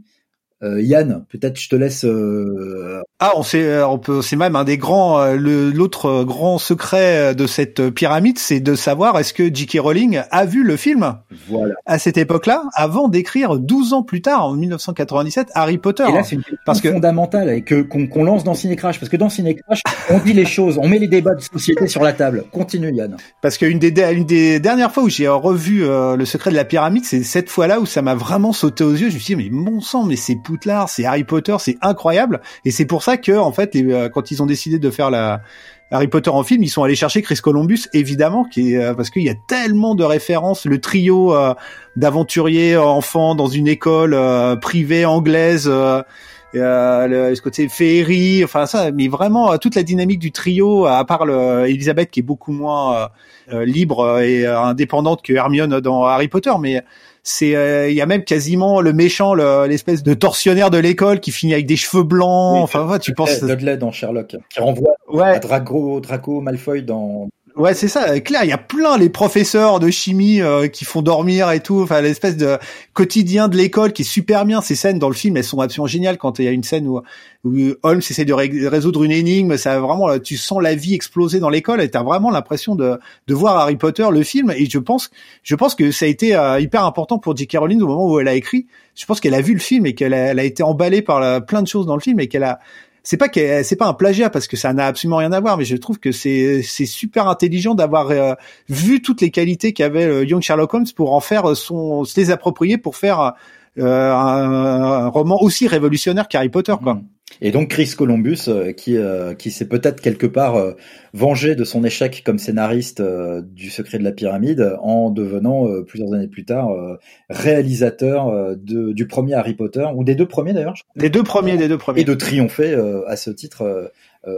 S2: euh, Yann, peut-être je te laisse. Euh,
S3: ah, on sait, euh, on peut, c'est même un des grands, l'autre grand secret de cette pyramide, c'est de savoir est-ce que J.K. Rowling a vu le film.
S2: Voilà.
S3: À cette époque-là, avant d'écrire 12 ans plus tard, en 1997, Harry Potter.
S2: Et là, c'est une parce que fondamentale et que qu'on lance dans Cinécrash, parce que dans Cinécrash, on dit les choses, on met les débats de société sur la table. Continue, Yann.
S3: Parce qu'une des, une des dernières fois où j'ai revu le secret de la pyramide, c'est cette fois-là où ça m'a vraiment sauté aux yeux. Je me suis dit mais mon sang, mais c'est C'est Harry Potter, c'est incroyable. Et c'est pour ça que, en fait, euh, quand ils ont décidé de faire la Harry Potter en film, ils sont allés chercher Chris Columbus, évidemment, qui est, euh, parce qu'il y a tellement de références, le trio euh, d'aventuriers enfants dans une école privée anglaise. Euh, le, ce côté féerie, enfin ça, mais vraiment toute la dynamique du trio, à part le, Elisabeth qui est beaucoup moins libre et indépendante que Hermione dans Harry Potter, mais c'est euh, il y a même quasiment le méchant l'espèce de tortionnaire de l'école qui finit avec des cheveux blancs. Enfin ouais, tu penses
S2: Dudley dans Sherlock. Qui renvoie ouais. à Draco Draco Malfoy dans
S3: Ouais, c'est ça. Claire, il y a plein les professeurs de chimie euh, qui font dormir et tout. Enfin, l'espèce de quotidien de l'école qui est super bien. Ces scènes dans le film, elles sont absolument géniales. Quand il y a une scène où où Holmes essaie de résoudre une énigme, ça vraiment, tu sens la vie exploser dans l'école et t'as vraiment l'impression de, de voir Harry Potter, le film. Et je pense, je pense que ça a été euh, hyper important pour J.K. Rowling au moment où elle a écrit. Je pense qu'elle a vu le film et qu'elle a, a été emballée par plein de choses dans le film et qu'elle a, c'est pas c'est pas un plagiat parce que ça n'a absolument rien à voir, mais je trouve que c'est super intelligent d'avoir euh, vu toutes les qualités qu'avait euh, Young Sherlock Holmes pour en faire son se les approprier pour faire euh, un, roman aussi révolutionnaire qu'Harry Potter quoi. Mm.
S2: Et donc Chris Columbus, euh, qui, euh, qui s'est peut-être quelque part euh, vengé de son échec comme scénariste du Secret de la Pyramide en devenant plusieurs années plus tard réalisateur de, du premier Harry Potter ou des deux premiers d'ailleurs.
S3: Des deux premiers, des deux premiers.
S2: Et de triompher à ce titre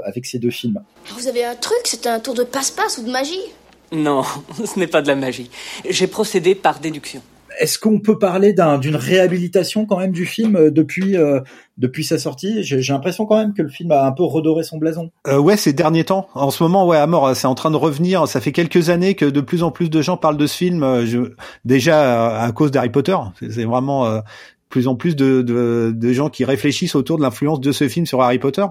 S2: avec ces deux films.
S5: Vous avez un truc, c'est un tour de passe-passe ou de magie?
S4: Non, [laughs] ce n'est pas de la magie. J'ai procédé par déduction.
S2: Est-ce qu'on peut parler d'une réhabilitation quand même du film euh, depuis euh, depuis sa sortie? J'ai l'impression quand même que le film a un peu redoré son blason.
S3: Euh, ouais, ces derniers temps. En ce moment, ouais, à mort, c'est en train de revenir. Ça fait quelques années que de plus en plus de gens parlent de ce film. Je, déjà à, cause d'Harry Potter. C'est vraiment plus en plus de, de, de, gens qui réfléchissent autour de l'influence de ce film sur Harry Potter.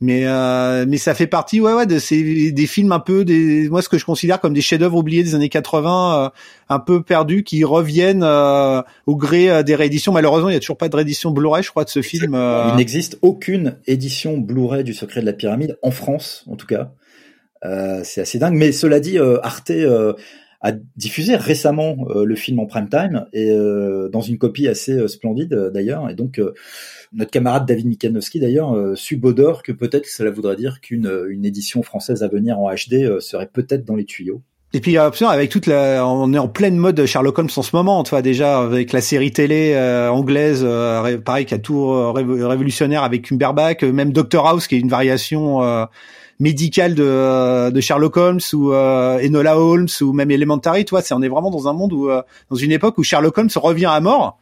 S3: Mais euh, mais ça fait partie ouais ouais de ces des films un peu des moi ce que je considère comme des chefs-d'œuvre oubliés des années 80 euh, un peu perdus qui reviennent euh, au gré euh, des rééditions. Malheureusement, il y a toujours pas de réédition Blu-ray je crois de ce film.
S2: Il n'existe aucune édition Blu-ray du Secret de la pyramide en France en tout cas. c'est assez dingue mais cela dit Arte a diffusé récemment euh, le film en prime time et euh, dans une copie assez euh, splendide d'ailleurs. Et donc notre camarade David Mikanowski d'ailleurs subodore que peut-être cela voudrait dire qu'une une édition française à venir en HD serait peut-être dans les tuyaux.
S3: Et puis avec toute la, on est en pleine mode Sherlock Holmes en ce moment, tu vois déjà avec la série télé anglaise, pareil qui a tout révolutionnaire avec Cumberbatch, même Doctor House qui est une variation médical de, de Sherlock Holmes ou euh, Enola Holmes ou même Elementary, tu vois, c'est on est vraiment dans un monde où euh, dans une époque où Sherlock Holmes revient à mort.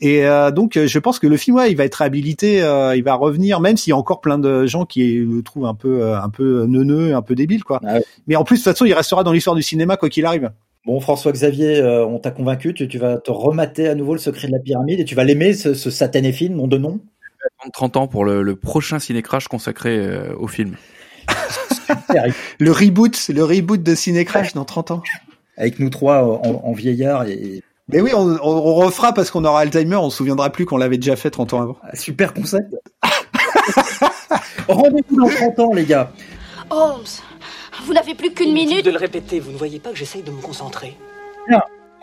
S3: Et euh, donc je pense que le film ouais, il va être réhabilité, il va revenir même s'il y a encore plein de gens qui le trouvent un peu un peu neuneux, un peu débile quoi. Ah Mais en plus de toute façon, il restera dans l'histoire du cinéma quoi qu'il arrive.
S2: Bon, François Xavier, on t'a convaincu, tu, tu, vas te remater à nouveau le secret de la pyramide et tu vas l'aimer, ce, ce satané film, nom de nom?
S1: 30 ans pour le, le prochain ciné-crash consacré au film. [laughs]
S3: le reboot, le reboot de Cinécrash dans 30 ans.
S2: Avec nous trois en, vieillard et.
S3: Mais oui, on, refera parce qu'on aura Alzheimer, on se souviendra plus qu'on l'avait déjà fait 30 ans avant.
S2: Super concept. [laughs] Rendez-vous dans 30 ans, les gars.
S5: Holmes, vous n'avez plus qu'une minute.
S4: de le répéter, vous ne voyez pas que j'essaye de me concentrer.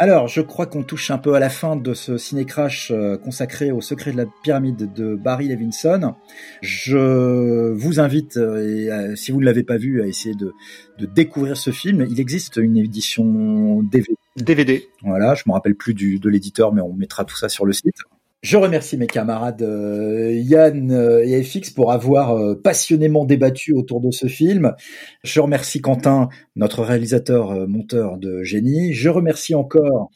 S2: Alors, je crois qu'on touche un peu à la fin de ce ciné-crash euh, consacré au secret de la pyramide de Barry Levinson. Je vous invite, euh, euh, si vous ne l'avez pas vu, à essayer de, découvrir ce film. Il existe une édition DVD.
S3: DVD.
S2: Voilà, je me rappelle plus du, de l'éditeur, mais on mettra tout ça sur le site. Je remercie mes camarades euh, Yann euh, et FX pour avoir euh, passionnément débattu autour de ce film. Je remercie Quentin, notre réalisateur monteur de génie. Je remercie encore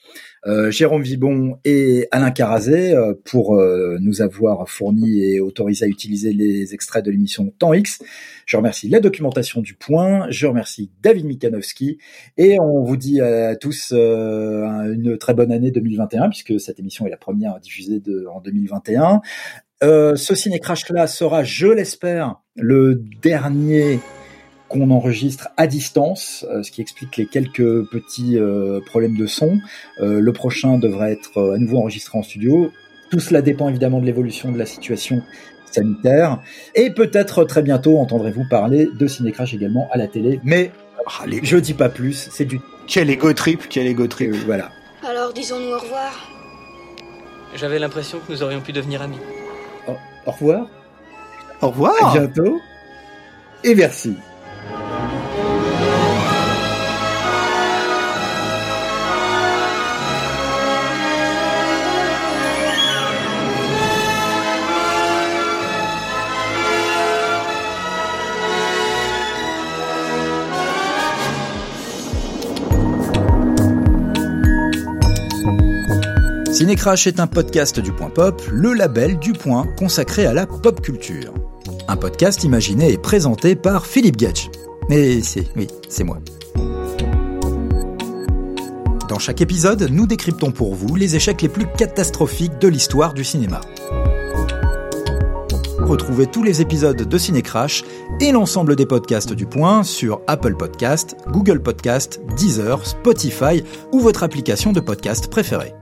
S2: Jérôme Vibon et Alain Carazé euh, pour euh, nous avoir fourni et autorisé à utiliser les extraits de l'émission Temps X. Je remercie la documentation du Point. Je remercie David Mikanowski et on vous dit à tous une très bonne année 2021 puisque cette émission est la première diffusée en 2021. Euh, ce ciné crash là sera, je l'espère, le dernier qu'on enregistre à distance, euh, ce qui explique les quelques petits euh, problèmes de son. Euh, le prochain devrait être à nouveau enregistré en studio. Tout cela dépend évidemment de l'évolution de la situation sanitaire. Et peut-être très bientôt entendrez-vous parler de Cinécrash également à la télé. Mais ah, je dis pas plus, c'est du...
S3: Quel ego trip, quel ego trip.
S2: voilà.
S5: Alors disons-nous au revoir.
S4: J'avais l'impression que nous aurions pu devenir amis.
S2: au revoir.
S3: Au revoir.
S2: À bientôt. Et merci. Cinécrash est un podcast du Point Pop, le label du Point consacré à la pop culture. Un podcast imaginé et présenté par Philippe Gatch. Mais c'est, oui, c'est moi. Dans chaque épisode, nous décryptons pour vous les échecs les plus catastrophiques de l'histoire du cinéma. Retrouvez tous les épisodes de Cinécrash et l'ensemble des podcasts du Point sur Apple Podcast, Google Podcast, Deezer, Spotify ou votre application de podcast préférée.